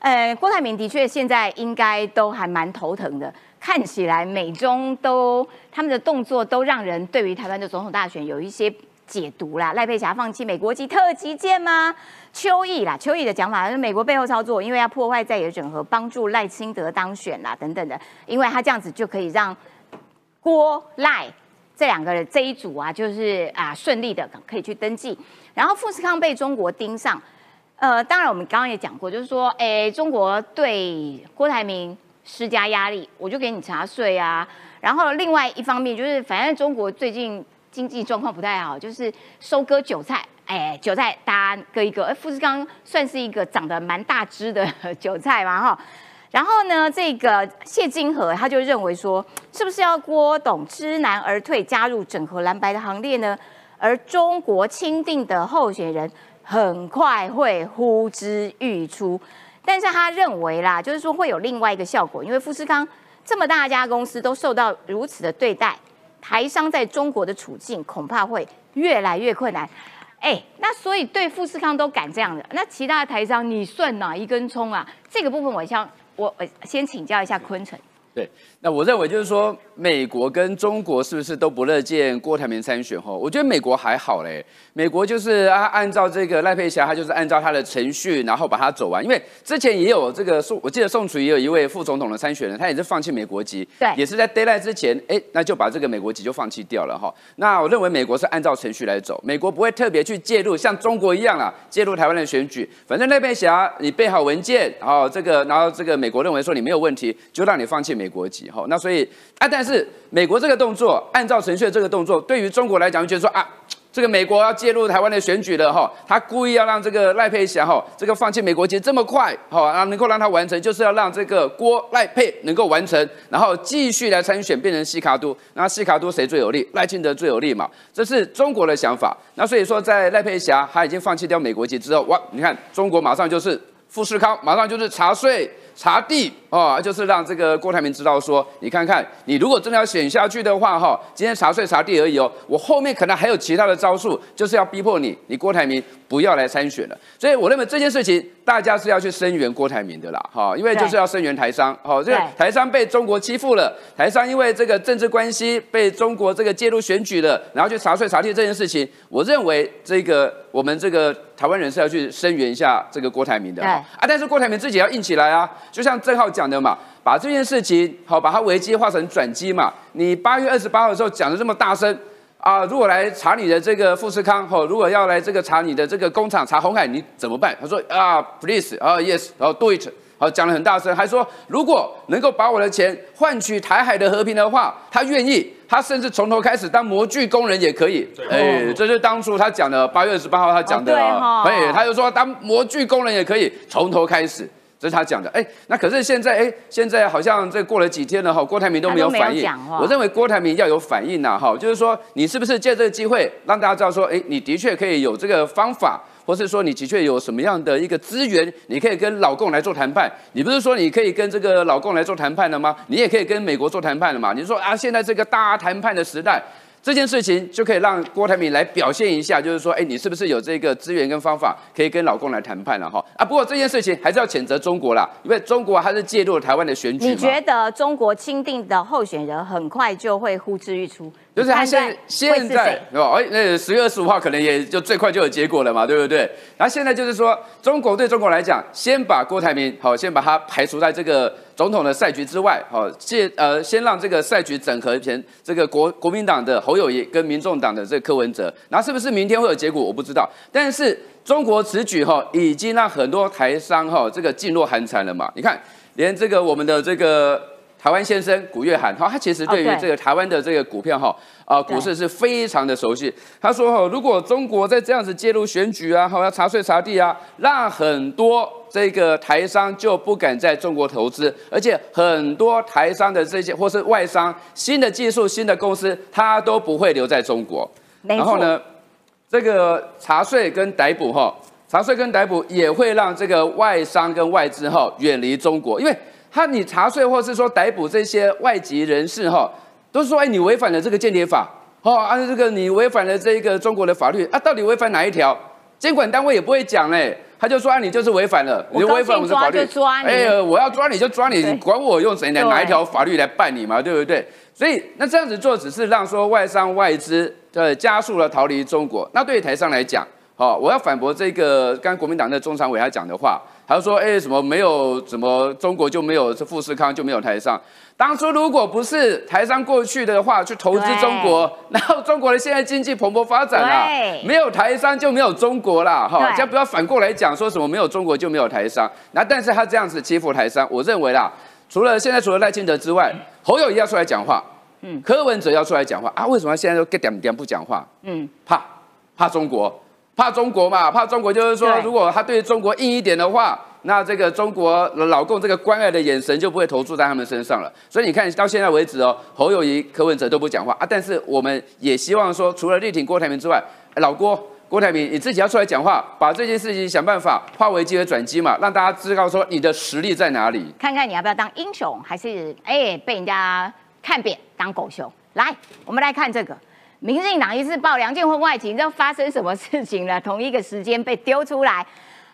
呃，郭台铭的确现在应该都还蛮头疼的，看起来美中都他们的动作都让人对于台湾的总统大选有一些解读啦。赖佩霞放弃美国籍特级舰吗？邱毅啦，邱毅的讲法是美国背后操作，因为要破坏在野整合，帮助赖清德当选啦等等的，因为他这样子就可以让郭赖这两个人这一组啊，就是啊顺利的可以去登记，然后富士康被中国盯上。呃，当然，我们刚刚也讲过，就是说，哎，中国对郭台铭施加压力，我就给你查税啊。然后另外一方面，就是反正中国最近经济状况不太好，就是收割韭菜，哎，韭菜大家割一割。哎，富士康算是一个长得蛮大只的 韭菜嘛，哈。然后呢，这个谢金河他就认为说，是不是要郭董知难而退，加入整合蓝白的行列呢？而中国钦定的候选人。很快会呼之欲出，但是他认为啦，就是说会有另外一个效果，因为富士康这么大家公司都受到如此的对待，台商在中国的处境恐怕会越来越困难。哎，那所以对富士康都敢这样的，那其他的台商你算哪一根葱啊？这个部分我想我先请教一下昆城，对，那我认为就是说，美国跟中国是不是都不乐见郭台铭参选？哈，我觉得美国还好嘞，美国就是啊，按照这个赖佩霞，他就是按照他的程序，然后把它走完。因为之前也有这个宋，我记得宋楚瑜有一位副总统的参选人，他也是放弃美国籍，对，也是在 d a y l i g h t 之前，哎，那就把这个美国籍就放弃掉了哈。那我认为美国是按照程序来走，美国不会特别去介入，像中国一样啊，介入台湾的选举。反正赖佩霞你备好文件，然后这个，然后这个美国认为说你没有问题，就让你放弃美。美国籍哈，那所以啊，但是美国这个动作，按照程序的这个动作，对于中国来讲，就觉得说啊，这个美国要介入台湾的选举了哈，他故意要让这个赖佩霞哈，这个放弃美国籍这么快哈，啊，能够让他完成，就是要让这个郭赖佩能够完成，然后继续来参选，变成西卡都，那西卡都谁最有利？赖清德最有利嘛，这是中国的想法。那所以说，在赖佩霞他已经放弃掉美国籍之后，哇，你看中国马上就是富士康，马上就是查税。查地哦，就是让这个郭台铭知道说，你看看，你如果真的要选下去的话，哈，今天查税查地而已哦，我后面可能还有其他的招数，就是要逼迫你，你郭台铭不要来参选了。所以我认为这件事情，大家是要去声援郭台铭的啦，哈，因为就是要声援台商，好，这个台商被中国欺负了，台商因为这个政治关系被中国这个介入选举了，然后去查税查地这件事情，我认为这个我们这个台湾人是要去声援一下这个郭台铭的，啊，但是郭台铭自己要硬起来啊。就像郑浩讲的嘛，把这件事情好，把它危机化成转机嘛。你八月二十八号的时候讲的这么大声啊，如果来查你的这个富士康，哦，如果要来这个查你的这个工厂，查红海，你怎么办？他说啊，please，啊，yes，然后 do it，好，讲的很大声，还说如果能够把我的钱换取台海的和平的话，他愿意，他甚至从头开始当模具工人也可以。哎，这是当初他讲的八月二十八号他讲的，哎，他就说当模具工人也可以从头开始。这是他讲的，哎，那可是现在，哎，现在好像这过了几天了哈，郭台铭都没有反应。我认为郭台铭要有反应呐，哈，就是说你是不是借这个机会让大家知道说，哎，你的确可以有这个方法，或是说你的确有什么样的一个资源，你可以跟老共来做谈判。你不是说你可以跟这个老共来做谈判了吗？你也可以跟美国做谈判的嘛？你说啊，现在这个大谈判的时代。这件事情就可以让郭台铭来表现一下，就是说，哎，你是不是有这个资源跟方法，可以跟老公来谈判了哈？啊，不过这件事情还是要谴责中国啦，因为中国还是介入了台湾的选举。你觉得中国钦定的候选人很快就会呼之欲出？就是他现现在哦，哎，那十月二十五号可能也就最快就有结果了嘛，对不对？然后现在就是说，中国对中国来讲，先把郭台铭好，先把他排除在这个总统的赛局之外，好，借呃，先让这个赛局整合前，这个国国民党的侯友谊跟民众党的这个柯文哲，那是不是明天会有结果，我不知道。但是中国此举哈，已经让很多台商哈，这个噤若寒蝉了嘛？你看，连这个我们的这个。台湾先生古月涵，哈，他其实对于这个台湾的这个股票，哈，啊，股市是非常的熟悉。他说，哈，如果中国在这样子介入选举啊，哈，要查税查地啊，让很多这个台商就不敢在中国投资，而且很多台商的这些或是外商新的技术、新的公司，他都不会留在中国。然后呢，这个查税跟逮捕，哈，查税跟逮捕也会让这个外商跟外资，哈，远离中国，因为。他你查税，或是说逮捕这些外籍人士，哈，都是说，哎，你违反了这个间谍法，哦，按这个你违反了这个中国的法律，啊，到底违反哪一条？监管单位也不会讲嘞，他就说，啊，你就是违反了，你违反我们的法律，哎，我要抓你就抓你，你管我用谁哪哪一条法律来办你嘛，对不对？所以那这样子做，只是让说外商外资呃加速了逃离中国。那对于台商来讲，好，我要反驳这个刚国民党的中常委他讲的话。他说：“哎，什么没有？什么中国就没有这富士康就没有台商？当初如果不是台商过去的话，去投资中国，然后中国的现在经济蓬勃发展了，没有台商就没有中国啦。哈，这样不要反过来讲，说什么没有中国就没有台商。那但是他这样子欺负台商，我认为啦，除了现在除了赖清德之外，侯友谊要出来讲话，嗯，柯文哲要出来讲话啊？为什么现在都点点不讲话？嗯，怕怕中国。”怕中国嘛？怕中国就是说，如果他对中国硬一点的话，那这个中国老共这个关爱的眼神就不会投注在他们身上了。所以你看到现在为止哦，侯友谊、柯文哲都不讲话啊。但是我们也希望说，除了力挺郭台铭之外，老郭郭台铭你自己要出来讲话，把这件事情想办法化为机会转机嘛，让大家知道说你的实力在哪里。看看你要不要当英雄，还是哎被人家看扁当狗熊？来，我们来看这个。民进党一次报梁建婚外情，这发生什么事情了？同一个时间被丢出来，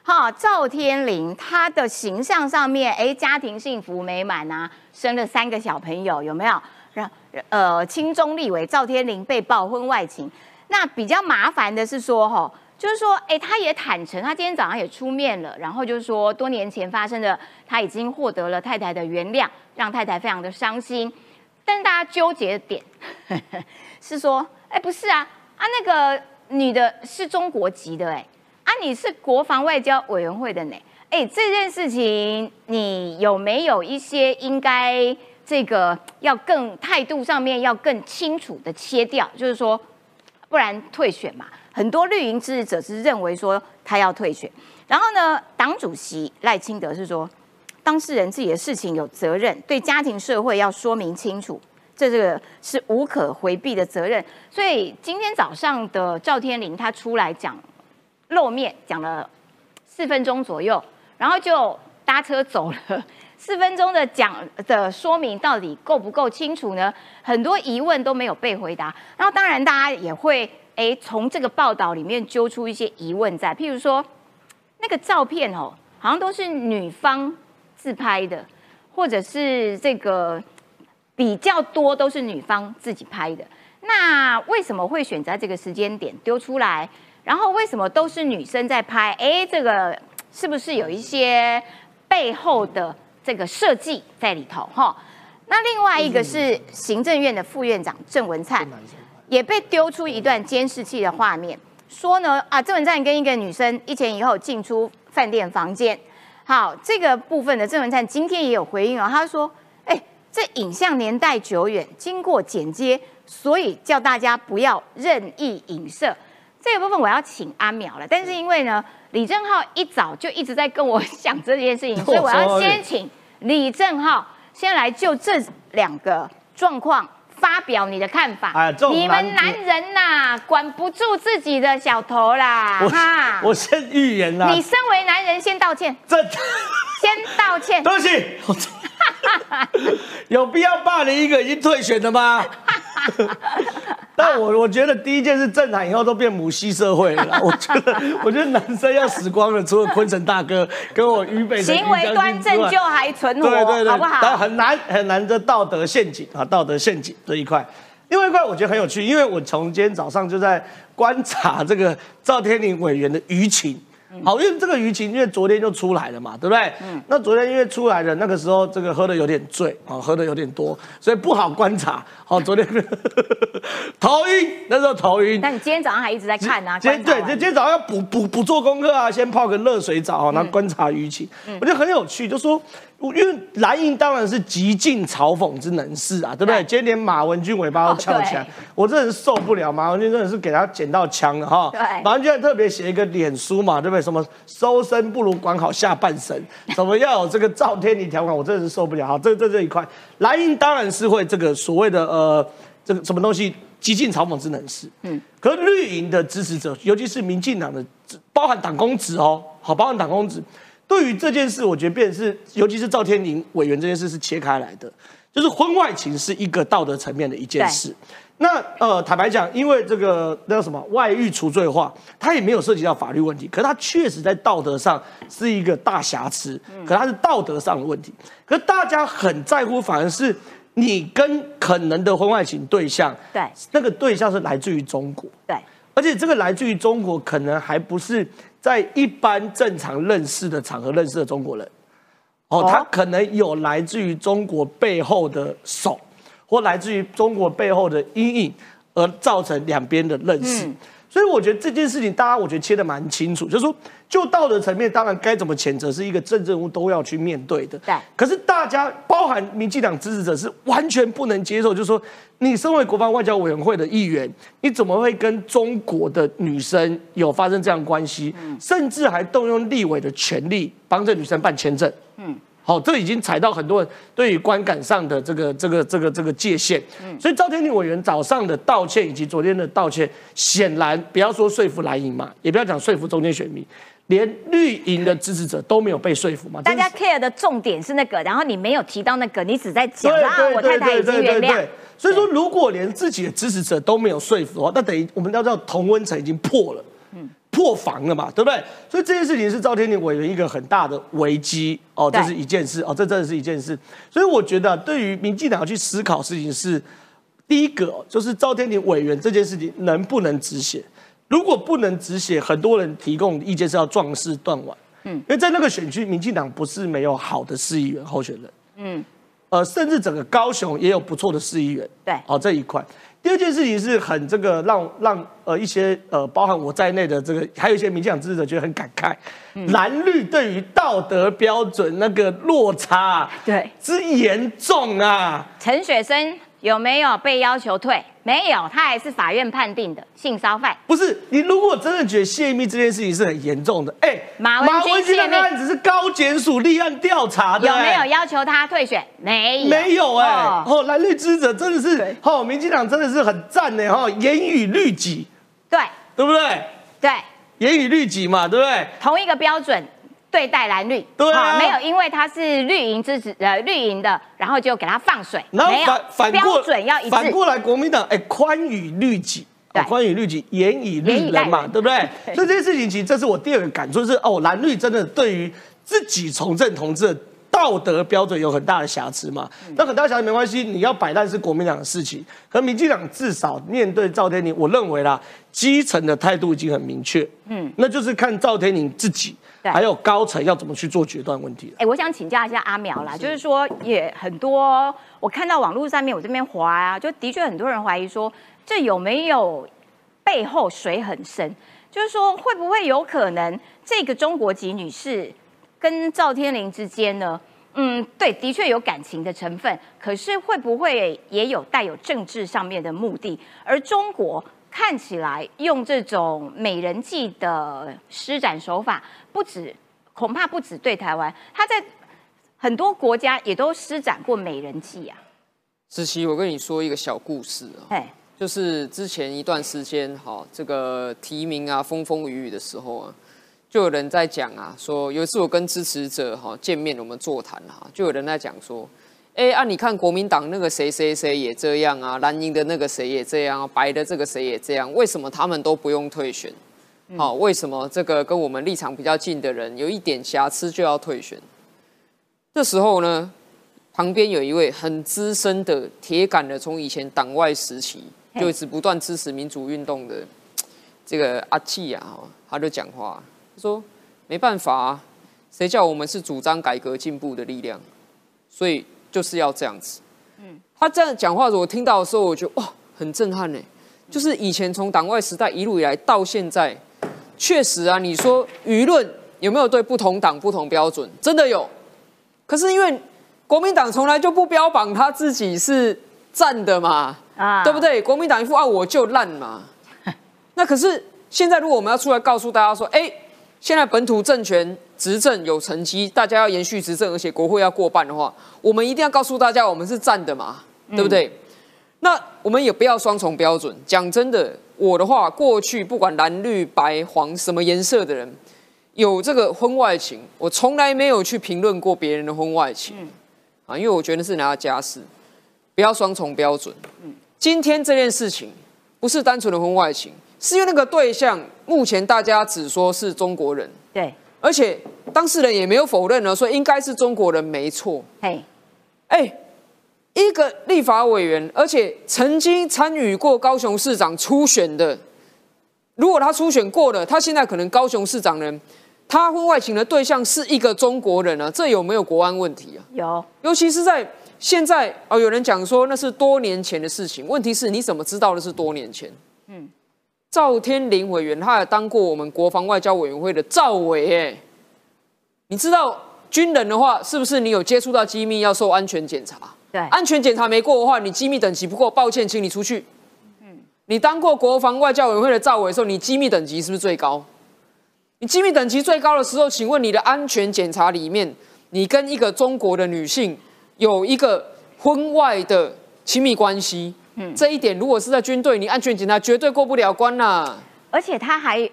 哈，赵天麟他的形象上面，哎，家庭幸福美满啊，生了三个小朋友，有没有？让呃，亲中立委赵天麟被曝婚外情，那比较麻烦的是说，哈，就是说，哎，他也坦诚，他今天早上也出面了，然后就是说，多年前发生的，他已经获得了太太的原谅，让太太非常的伤心。但大家纠结的点是说，哎，不是啊，啊，那个女的是中国籍的，哎。啊，你是国防外交委员会的呢？哎，这件事情你有没有一些应该这个要更态度上面要更清楚的切掉？就是说，不然退选嘛。很多绿营支持者是认为说他要退选。然后呢，党主席赖清德是说，当事人自己的事情有责任，对家庭社会要说明清楚，这这个是无可回避的责任。所以今天早上的赵天麟他出来讲。露面讲了四分钟左右，然后就搭车走了。四分钟的讲的说明到底够不够清楚呢？很多疑问都没有被回答。然后当然大家也会诶从这个报道里面揪出一些疑问在，譬如说那个照片哦，好像都是女方自拍的，或者是这个比较多都是女方自己拍的。那为什么会选择这个时间点丢出来？然后为什么都是女生在拍？哎，这个是不是有一些背后的这个设计在里头？哈，那另外一个是行政院的副院长郑文灿，也被丢出一段监视器的画面，说呢啊，郑文灿跟一个女生一前一后进出饭店房间。好，这个部分的郑文灿今天也有回应哦，他说，哎，这影像年代久远，经过剪接，所以叫大家不要任意影射。这个部分我要请阿淼了，但是因为呢，李正浩一早就一直在跟我 讲这件事情，所以我要先请李正浩先来就这两个状况发表你的看法。哎，你们男人呐，管不住自己的小头啦！哈，我先预言啦。你身为男人，先道歉。这，先道歉。对不起，有必要霸凌一个已经退选的吗？但我我觉得第一件事，政坛以后都变母系社会了。我觉得，我觉得男生要死光了，除了昆城大哥跟我预备行为端正就还存活，对对对，好不好？但很难很难的道德陷阱啊，道德陷阱这一块。另外一块我觉得很有趣，因为我从今天早上就在观察这个赵天麟委员的舆情。好，因为这个舆情，因为昨天就出来了嘛，对不对？嗯。那昨天因为出来了，那个时候这个喝的有点醉，啊，喝的有点多，所以不好观察。好，昨天 头晕，那时候头晕。那你今天早上还一直在看啊？今天对，今天早上要补补补做功课啊，先泡个热水澡，然后观察舆情。我觉得很有趣，就说。因为蓝营当然是极尽嘲讽之能事啊，对不对？今天连马文君尾巴都翘起来，我真的是受不了。马文君真的是给他捡到枪了哈。马文君还特别写一个脸书嘛，对不对？什么收身不如管好下半身，什么要有这个赵天理条款，我真的是受不了。好，这这这一块，蓝营当然是会这个所谓的呃这个什么东西极尽嘲讽之能事。嗯，可是绿营的支持者，尤其是民进党的，包含党公子哦，好，包含党公子。对于这件事，我觉得便是，尤其是赵天麟委员这件事是切开来的，就是婚外情是一个道德层面的一件事。那呃，坦白讲，因为这个那叫什么外遇除罪化，它也没有涉及到法律问题，可它确实在道德上是一个大瑕疵，可它是道德上的问题。可大家很在乎，反而是你跟可能的婚外情对象，对，那个对象是来自于中国，对，而且这个来自于中国，可能还不是。在一般正常认识的场合认识的中国人，哦，他可能有来自于中国背后的手，或来自于中国背后的阴影，而造成两边的认识。所以我觉得这件事情，大家我觉得切的蛮清楚，就是说，就道德层面，当然该怎么谴责，是一个政治人物都要去面对的。对。可是大家，包含民进党支持者，是完全不能接受，就是说，你身为国防外交委员会的议员，你怎么会跟中国的女生有发生这样关系？嗯。甚至还动用立委的权利帮这女生办签证。嗯。好，这已经踩到很多人对于观感上的这个、这个、这个、这个界限。嗯，所以赵天麟委员早上的道歉以及昨天的道歉，显然不要说说服蓝营嘛，也不要讲说服中间选民，连绿营的支持者都没有被说服嘛。大家 care 的重点是那个，然后你没有提到那个，你只在讲啊，我太太已经原谅。所以说，如果连自己的支持者都没有说服的话，那等于我们要知道同温层已经破了。嗯。破防了嘛，对不对？所以这件事情是赵天麟委员一个很大的危机哦，这是一件事哦，这真的是一件事。所以我觉得对于民进党去思考事情是，第一个就是赵天麟委员这件事情能不能止血？如果不能止血，很多人提供意见是要壮士断腕。嗯，因为在那个选区，民进党不是没有好的市议员候选人。嗯，呃，甚至整个高雄也有不错的市议员。对，哦，这一块。第二件事情是很这个让让呃一些呃包含我在内的这个还有一些民进党支持者觉得很感慨，蓝绿对于道德标准那个落差对之严重啊。陈雪生有没有被要求退？没有，他还是法院判定的性骚犯。不是你如果真的觉得泄密这件事情是很严重的，哎，马文君的案子是高检署立案调查的，有没有要求他退选？没有，没有哎。哦，蓝绿支持者真的是，哦，民进党真的是很赞呢，哈，严以律己，对，对不对？对，严以律己嘛，对不对？同一个标准。对待蓝绿，对啊，没有因为他是绿营支持呃绿营的，然后就给他放水，然后反反标准要一致。反过来，国民党哎宽以律己，宽以律己，严以律人嘛，对不对？所以这件事情其实这是我第二个感触是哦，蓝绿真的对于自己从政同志的道德标准有很大的瑕疵嘛？那很大瑕疵没关系，你要摆烂是国民党的事情，可民进党至少面对赵天麟，我认为啦，基层的态度已经很明确，嗯，那就是看赵天麟自己。还有高层要怎么去做决断问题？哎，我想请教一下阿苗啦，就是说也很多，我看到网络上面我这边滑啊，就的确很多人怀疑说，这有没有背后水很深？就是说会不会有可能这个中国籍女士跟赵天麟之间呢？嗯，对，的确有感情的成分，可是会不会也有带有政治上面的目的？而中国？看起来用这种美人计的施展手法，不止恐怕不止对台湾，他在很多国家也都施展过美人计啊。子琪，我跟你说一个小故事啊，就是之前一段时间，哈，这个提名啊风风雨雨的时候啊，就有人在讲啊，说有一次我跟支持者哈见面，我们座谈啊，就有人在讲说。哎，啊，你看国民党那个谁谁谁也这样啊，蓝营的那个谁也这样，啊白的这个谁也这样，为什么他们都不用退选？好，为什么这个跟我们立场比较近的人有一点瑕疵就要退选？这时候呢，旁边有一位很资深的铁杆的，从以前党外时期就一直不断支持民主运动的这个阿纪啊，他就讲话说：没办法，谁叫我们是主张改革进步的力量，所以。就是要这样子，嗯，他这样讲话，我听到的时候，我觉得哇，很震撼呢。就是以前从党外时代一路以来到现在，确实啊，你说舆论有没有对不同党不同标准？真的有。可是因为国民党从来就不标榜他自己是赞的嘛，啊，对不对？国民党一副啊我就烂嘛。那可是现在如果我们要出来告诉大家说，哎，现在本土政权。执政有成绩，大家要延续执政，而且国会要过半的话，我们一定要告诉大家，我们是站的嘛，对不对？那我们也不要双重标准。讲真的，我的话，过去不管蓝绿白黄什么颜色的人，有这个婚外情，我从来没有去评论过别人的婚外情啊，因为我觉得是拿家事，不要双重标准。今天这件事情不是单纯的婚外情，是因为那个对象目前大家只说是中国人，对。而且当事人也没有否认呢，说应该是中国人没错。哎，哎，一个立法委员，而且曾经参与过高雄市长初选的，如果他初选过了，他现在可能高雄市长人，他婚外情的对象是一个中国人啊，这有没有国安问题啊？有，尤其是在现在哦，有人讲说那是多年前的事情，问题是你怎么知道的是多年前？嗯。赵天麟委员，他也当过我们国防外交委员会的赵委，哎，你知道军人的话，是不是你有接触到机密要受安全检查？对，安全检查没过的话，你机密等级不够，抱歉，请你出去。嗯，你当过国防外交委员会的赵委的时候，你机密等级是不是最高？你机密等级最高的时候，请问你的安全检查里面，你跟一个中国的女性有一个婚外的亲密关系？这一点如果是在军队，你安全检查绝对过不了关呐。而且他还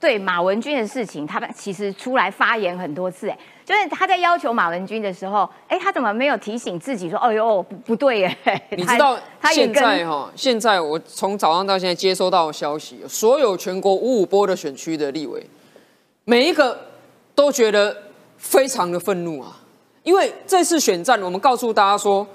对马文君的事情，他们其实出来发言很多次，哎，就是他在要求马文君的时候，哎，他怎么没有提醒自己说，哎呦，不不对耶？你知道现在哈，现在我从早上到现在接收到消息，所有全国五五波的选区的立委，每一个都觉得非常的愤怒啊，因为这次选战，我们告诉大家说。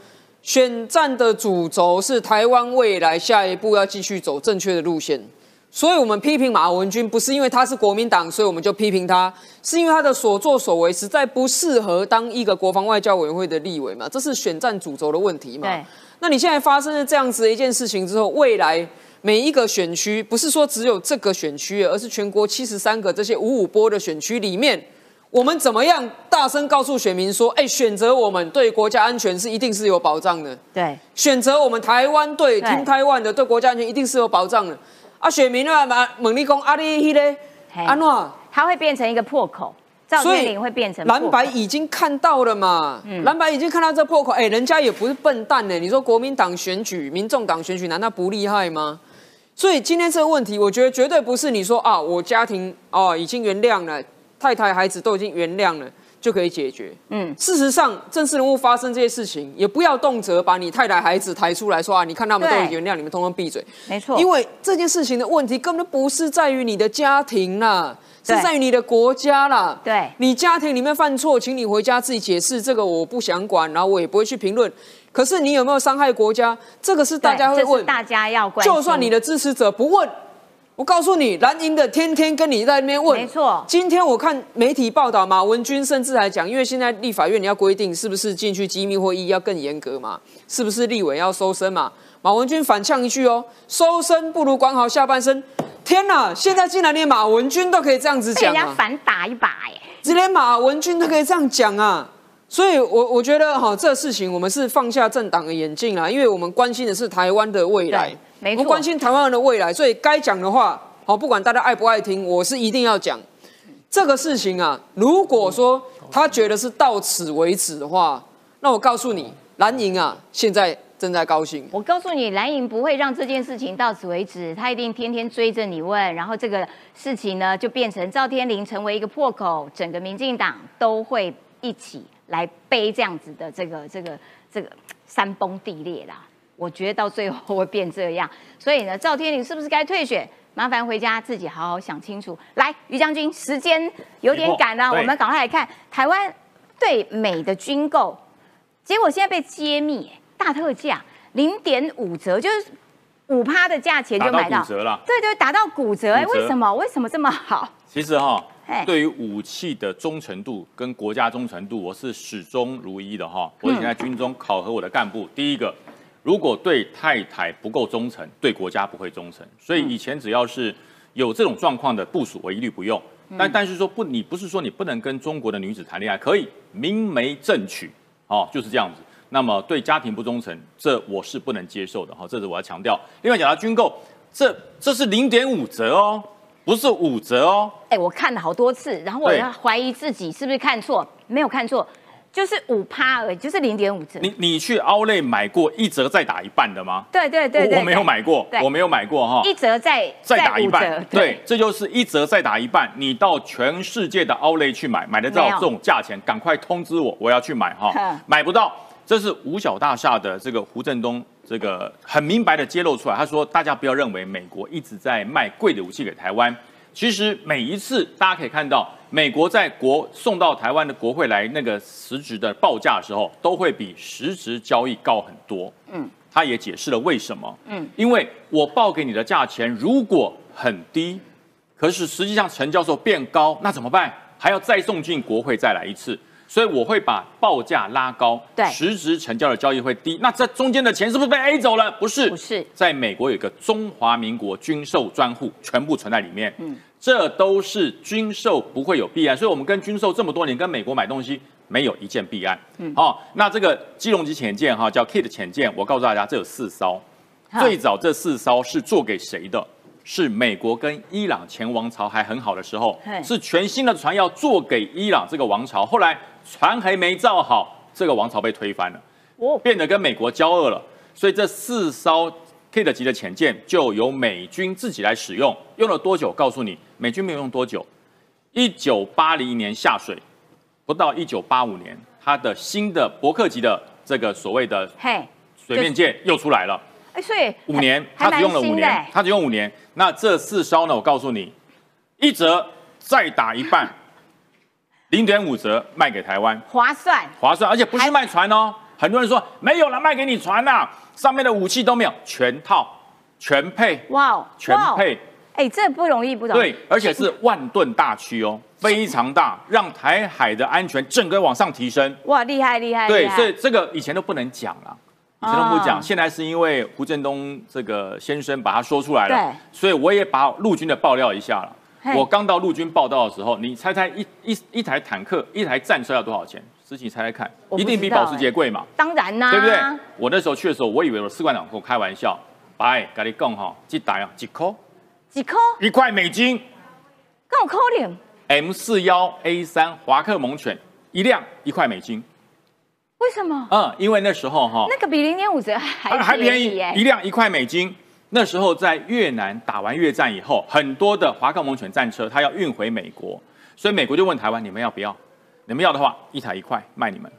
选战的主轴是台湾未来下一步要继续走正确的路线，所以我们批评马文君不是因为他是国民党，所以我们就批评他，是因为他的所作所为实在不适合当一个国防外交委员会的立委嘛，这是选战主轴的问题嘛。那你现在发生了这样子的一件事情之后，未来每一个选区不是说只有这个选区，而是全国七十三个这些五五波的选区里面。我们怎么样大声告诉选民说：“哎，选择我们对国家安全是一定是有保障的。对，选择我们台湾对听台湾的对国家安全一定是有保障的。啊，选民啊，马猛力公阿里希嘞，阿诺，他会变成一个破口，赵天麟会变成蓝白已经看到了嘛？嗯蓝白已经看到这破口，哎，人家也不是笨蛋呢。你说国民党选举、民众党选举，难道不厉害吗？所以今天这个问题，我觉得绝对不是你说啊，我家庭哦已经原谅了。”太太、孩子都已经原谅了，就可以解决。嗯，事实上，正式人物发生这些事情，也不要动辄把你太太、孩子抬出来说啊！你看他们都已经原谅，你们通通闭嘴。没错，因为这件事情的问题根本不是在于你的家庭啦，是在于你的国家啦。对，你家庭里面犯错，请你回家自己解释，这个我不想管，然后我也不会去评论。可是你有没有伤害国家？这个是大家会问，大家要关。就算你的支持者不问。我告诉你，蓝营的天天跟你在那边问。没错。今天我看媒体报道，马文君甚至还讲，因为现在立法院你要规定是不是进去机密会议要更严格嘛？是不是立委要收身嘛？马文君反呛一句哦，收身不如管好下半身。天哪，现在竟然连马文君都可以这样子讲啊！人家反打一把哎，只连马文君都可以这样讲啊！所以，我我觉得哈，这事情我们是放下政党的眼镜啊，因为我们关心的是台湾的未来。没错，关心台湾人的未来，所以该讲的话，好，不管大家爱不爱听，我是一定要讲这个事情啊。如果说他觉得是到此为止的话，那我告诉你，蓝营啊，现在正在高兴。我告诉你，蓝营不会让这件事情到此为止，他一定天天追着你问，然后这个事情呢，就变成赵天麟成为一个破口，整个民进党都会一起来背这样子的这个这个这个山崩地裂啦。我觉得到最后会变这样，所以呢，赵天麟是不是该退选？麻烦回家自己好好想清楚。来，于将军，时间有点赶了，我们赶快来看台湾对美的军购，结果现在被揭秘，大特价零点五折，就是五趴的价钱就买到，骨折了。对对，打到骨折，哎，为什么？为什么这么好？其实哈，对于武器的忠诚度跟国家忠诚度，我是始终如一的哈。我以前在军中考核我的干部，第一个。如果对太太不够忠诚，对国家不会忠诚。所以以前只要是有这种状况的部署，我一律不用。但但是说不，你不是说你不能跟中国的女子谈恋爱，可以明媒正娶，哦，就是这样子。那么对家庭不忠诚，这我是不能接受的哈，这是我要强调。另外讲到军购，这这是零点五折哦，不是五折哦。哎，我看了好多次，然后我要怀疑自己是不是看错，没有看错。就是五趴而已，就是零点五折。你你去奥莱买过一折再打一半的吗？对对对我没有买过，我没有买过哈。一折再再打一半，对，这就是一折再打一半。你到全世界的奥莱去买，买得到这种价钱，赶快通知我，我要去买哈。买不到，这是五角大厦的这个胡振东，这个很明白的揭露出来。他说，大家不要认为美国一直在卖贵的武器给台湾。其实每一次大家可以看到，美国在国送到台湾的国会来那个实质的报价的时候，都会比实质交易高很多。嗯，他也解释了为什么。嗯，因为我报给你的价钱如果很低，可是实际上成交时候变高，那怎么办？还要再送进国会再来一次。所以我会把报价拉高，对，实质成交的交易会低。那这中间的钱是不是被 A 走了？不是，不是，在美国有一个中华民国军售专户，全部存在里面。嗯，这都是军售不会有弊案，所以我们跟军售这么多年，跟美国买东西没有一件弊案。嗯，好，那这个基隆级潜舰哈，叫 Kit 潜舰，我告诉大家，这有四艘，最早这四艘是做给谁的？是美国跟伊朗前王朝还很好的时候，是全新的船要做给伊朗这个王朝，后来。船还没造好，这个王朝被推翻了，哦，变得跟美国交恶了。所以这四艘 Kid 级的潜舰就由美军自己来使用，用了多久？告诉你，美军没有用多久，一九八零年下水，不到一九八五年，它的新的伯克级的这个所谓的嘿，水面舰又出来了。哎，所以五年，还它只用了五年它只用五年。那这四艘呢？我告诉你，一折再打一半，零点五折卖给台湾，划算，划算，而且不是卖船哦。很多人说没有了，卖给你船呐、上面的武器都没有，全套全配，哇哦，全配，哎，这不容易，不容易，对，而且是万吨大驱哦，非常大，让台海的安全整个往上提升。哇，厉害厉害，对所以这个以前都不能讲了，以前都不讲，哦现在是因为胡振东这个先生把他说出来了对，所以我也把陆军的爆料一下了。我刚到陆军报道的时候，你猜猜一一一台坦克、一台战车要多少钱？思琪猜猜看，一定比保时捷贵嘛，当然啦，对不对？我那时候去的时候，我以为我士官长跟我开玩笑，白跟你讲哈，几台啊，几颗几颗，一块美金跟我扣脸，，M 四幺 A 三华克猛犬一辆一块美金，为什么？嗯，因为那时候哈，那个比零点五折还还还便宜耶，一辆一块美金。那时候在越南打完越战以后，很多的华克猛犬战车，它要运回美国，所以美国就问台湾：你们要不要？你们要的话，一台一块卖你们，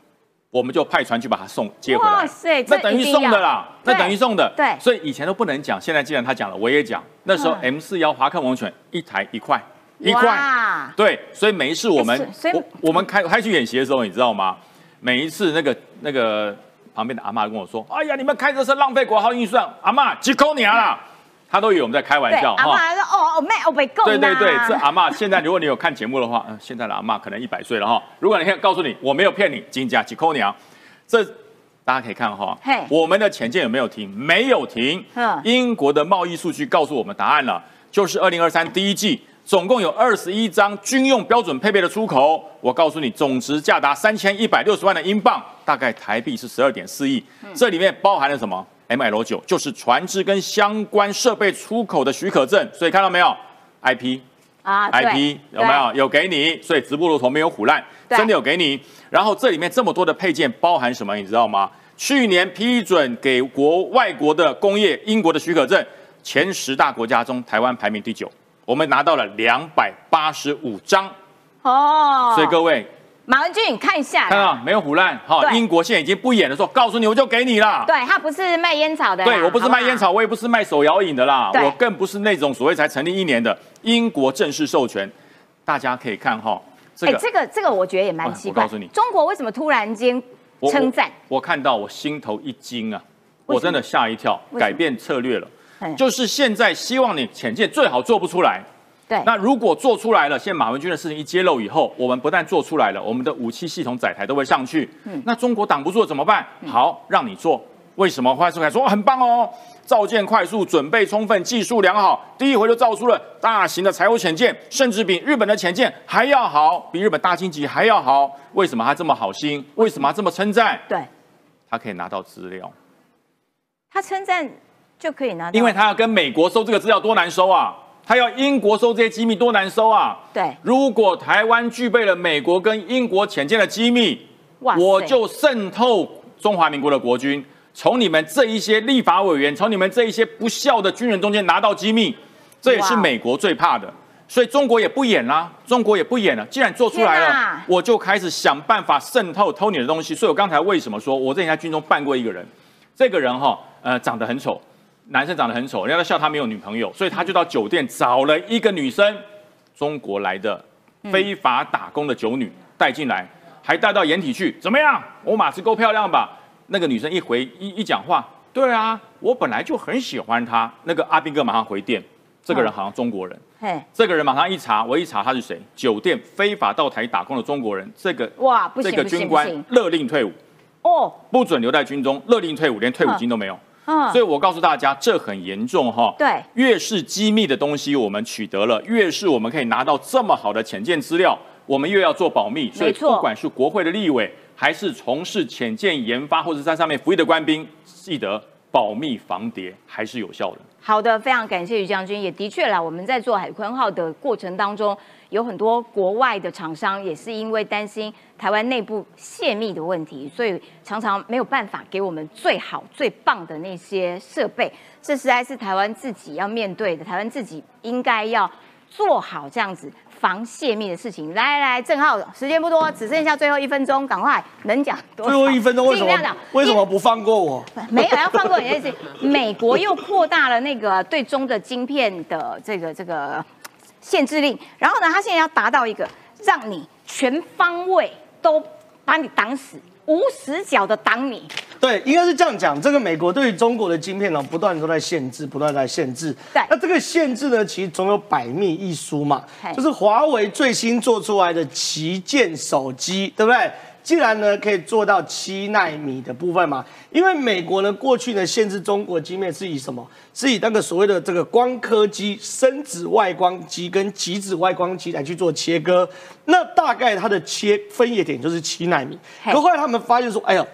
我们就派船去把它送接回来。哇塞这那等于送的啦，那等于送的。对所以以前都不能讲，现在既然他讲了，我也讲。那时候嗯 M 四幺华克王犬一台一块，一块。哇对，所以每一次我们、我我们开开去演习的时候，你知道吗？每一次那个那个旁边的阿妈跟我说：“哎呀，你们开这车浪费国号预算，阿妈几口你啊啦！”他都以为我们在开玩对，笑阿妈说哦哦妹哦被够对对对，这阿嬷现在如果你有看节目的话，嗯、现在的阿嬷可能一百岁了哈。如果你看，告诉你我没有骗你，金价几扣娘，这大家可以看哈嘿，我们的潜舰有没有停？没有停嗯。英国的贸易数据告诉我们答案了，就是二零二三第一季。总共有二十一张军用标准配备的出口，我告诉你，总值价达三千一百六十万的英镑，大概台币是十二点四亿。嗯这里面包含了什么？ML 九就是船只跟相关设备出口的许可证，所以看到没有？IP 啊，IP 有没有？有给你，所以直布罗陀没有虎烂，真的有给你。然后这里面这么多的配件包含什么？你知道吗？去年批准给国外国的工业，英国的许可证，前十大国家中，台湾排名第九，我们拿到了两百八十五张。哦，所以各位马文君，你看一下看到没有腐烂？哈，英国现在已经不演了，说告诉你我就给你了。对他不是卖烟草的啦，对我不是卖烟好草，我也不是卖手摇饮的啦，我更不是那种所谓才成立一年的英国正式授权。大家可以看哈，这哎、个这个这个我觉得也蛮奇怪。我告诉你中国为什么突然间我称赞？我，我看到我心头一惊啊，我真的吓一跳，改变策略了嗯。就是现在希望你浅见最好做不出来。对，那如果做出来了，现在马文君的事情一揭露以后，我们不但做出来了，我们的武器系统载台都会上去。嗯那中国挡不住怎么办？好，让你做。为什么？快速凯说很棒哦，造舰快速，准备充分，技术良好，第一回就造出了大型的财务潜舰，甚至比日本的潜舰还要好，比日本大鲸级还要好。为什么他这么好心？为什么他这么称赞？对他可以拿到资料，他称赞就可以拿到，因为他要跟美国收这个资料多难收啊！他要英国收这些机密多难收啊！对如果台湾具备了美国跟英国潜舰的机密，我就渗透中华民国的国军，从你们这一些立法委员，从你们这一些不孝的军人中间拿到机密，这也是美国最怕的。所以中国也不演啦，中国也不演了。既然做出来了，我就开始想办法渗透偷你的东西。所以我刚才为什么说我之前在军中办过一个人，这个人哈，呃，长得很丑，男生长得很丑，人家都笑他没有女朋友，所以他就到酒店找了一个女生，中国来的非法打工的酒女带进来，还带到掩体去，怎么样？我马子够漂亮吧？那个女生一回一一讲话，对啊，我本来就很喜欢她。那个阿兵哥马上回电，这个人好像中国人。嘿，这个人马上一查，我一查他是谁？酒店非法到台打工的中国人。这个哇，不这个军官勒令退伍，哦，不准留在军中，勒令退伍，连退伍金都没有。嗯所以我告诉大家，这很严重哈。对越是机密的东西我们取得了，越是我们可以拿到这么好的潜舰资料，我们越要做保密。所以不管是国会的立委，还是从事潜舰研发或者在上面服役的官兵，记得保密防谍还是有效的。好的，非常感谢于将军。也的确啦，我们在做海鲲号的过程当中，有很多国外的厂商也是因为担心台湾内部泄密的问题，所以常常没有办法给我们最好最棒的那些设备。这实在是台湾自己要面对的，台湾自己应该要做好这样子防泄密的事情。来来，郑浩，时间不多，只剩下最后一分钟，赶快能讲多？最后一分钟为什么尽量讲为什么不放过我？没有要放过你的事。美国又扩大了那个对中的晶片的这个这个限制令，然后呢，他现在要达到一个让你全方位都把你挡死，无死角的挡你。对，应该是这样讲。这个美国对于中国的晶片呢，不断都在限制，不断在限制。对那这个限制呢，其实总有百密一疏嘛。就是华为最新做出来的旗舰手机，对不对？既然呢可以做到七纳米的部分嘛，因为美国呢过去呢限制中国晶片是以什么？是以那个所谓的这个光刻机、深紫外光机跟极紫外光机来去做切割。那大概它的切分野点就是七纳米。可后来他们发现说，哎呦。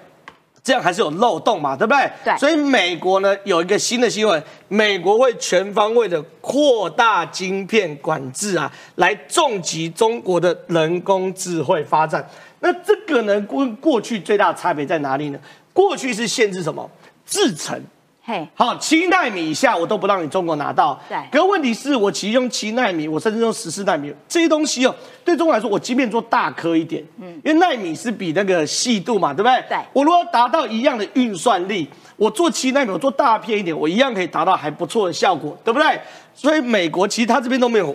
这样还是有漏洞嘛，对不对？对所以美国呢有一个新的新闻，美国会全方位的扩大晶片管制啊，来重击中国的人工智慧发展。那这个呢，跟过去最大的差别在哪里呢？过去是限制什么？制程。嘿，好，七纳米以下我都不让你中国拿到。对可问题是我其实用七纳米，我甚至用十四纳米这些东西哦，对中国来说，我即便做大颗一点，嗯，因为纳米是比那个细度嘛，对不对？对我如果要达到一样的运算力，我做七纳米，我做大片一点，我一样可以达到还不错的效果，对不对？所以美国其实它这边都没有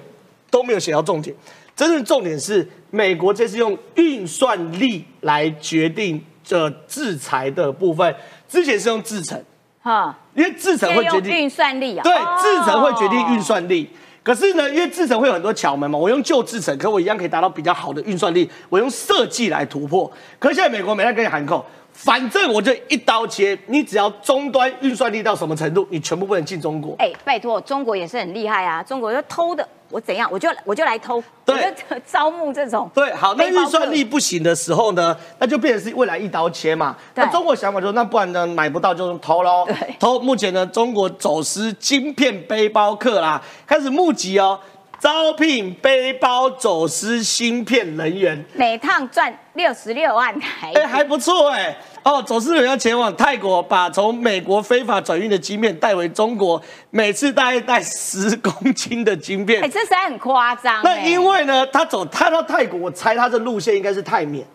都没有写到重点，真正重点是美国这是用运算力来决定这制裁的部分，之前是用制程。哈，因为制程会决定运算力啊。对，哦制程会决定运算力。可是呢，因为制程会有很多巧门嘛，我用旧制程，可我一样可以达到比较好的运算力。我用设计来突破。可是现在美国没在跟你喊扣，反正我就一刀切，你只要终端运算力到什么程度，你全部不能进中国。哎，拜托，中国也是很厉害啊！中国就偷的，我怎样，我就我就来偷，我就招募这种。对，好，那运算力不行的时候呢，那就变成是未来一刀切嘛。对那中国想法就是，那不然呢，买不到就偷喽。对偷。目前呢，中国走私晶片背包客啦，开始募集哦，招聘背包走私芯片人员。每趟赚六十六万台币。哎、还不错哎、哦，走私人要前往泰国，把从美国非法转运的晶片带回中国，每次大概带十公斤的晶片。哎，这实在很夸张。那哎因为呢，他走他到泰国，我猜他的路线应该是泰缅。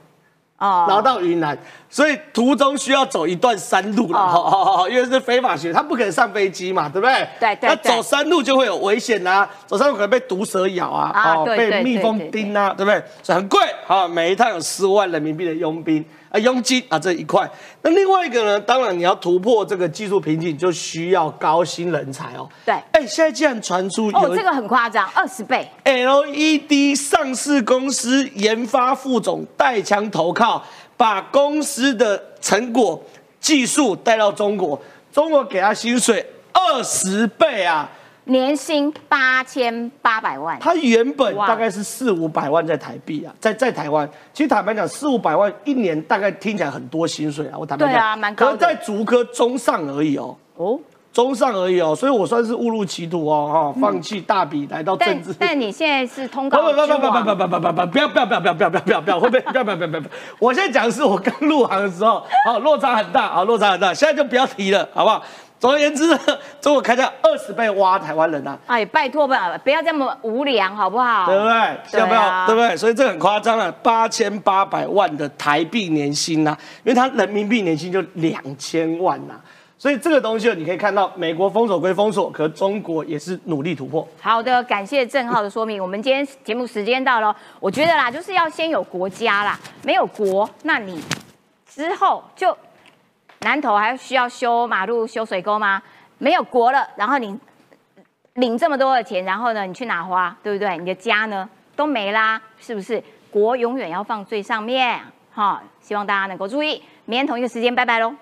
哦然后到云南，所以途中需要走一段山路了，哈因为是非法学，他不可能上飞机嘛，对不对？那对对对走山路就会有危险啊、走山路可能被毒蛇咬啊，被蜜蜂叮啊，对不对？所以很贵，好，每一趟有十万人民币的佣兵啊，佣金啊这一块。那另外一个呢，当然你要突破这个技术瓶颈，就需要高薪人才哦。对哎，现在竟然传出有哦，这个很夸张，二十倍。LED 上市公司研发副总带枪投靠，把公司的成果技术带到中国，中国给他薪水二十倍啊！年薪八千八百万，他原本大概是四五百万在台币啊，在在台湾，其实坦白讲，四五百万一年大概听起来很多薪水啊，我坦白讲，对啊蛮高的可是在竹科中上而已哦，哦，中上而已哦，所以我算是误入歧途哦，哈，放弃大笔来到政治。但你现在是通不告之不不不不不王，不不不不不要不要不要不要不要不要不要不要会被不要不要不要不要！我现在讲的是我刚入行的时候，好落差很大，好落差很大，现在就不要提了，好不好？总而言之呢，中国开价二十倍挖台湾人啊，哎，拜托吧，不要这么无良，好不好？对不对？要不要？对不对？所以这很夸张啊，八千八百万的台币年薪呐、因为它人民币年薪就两千万呐、所以这个东西你可以看到，美国封锁归封锁，可中国也是努力突破。好的，感谢郑浩的说明。我们今天节目时间到了，我觉得啦，就是要先有国家啦，没有国，那你之后就南投还需要修马路、修水沟吗？没有国了，然后你领这么多的钱，然后呢，你去哪花，对不对？你的家呢都没啦，是不是？国永远要放最上面，哈，希望大家能够注意。明天同一个时间，拜拜喽，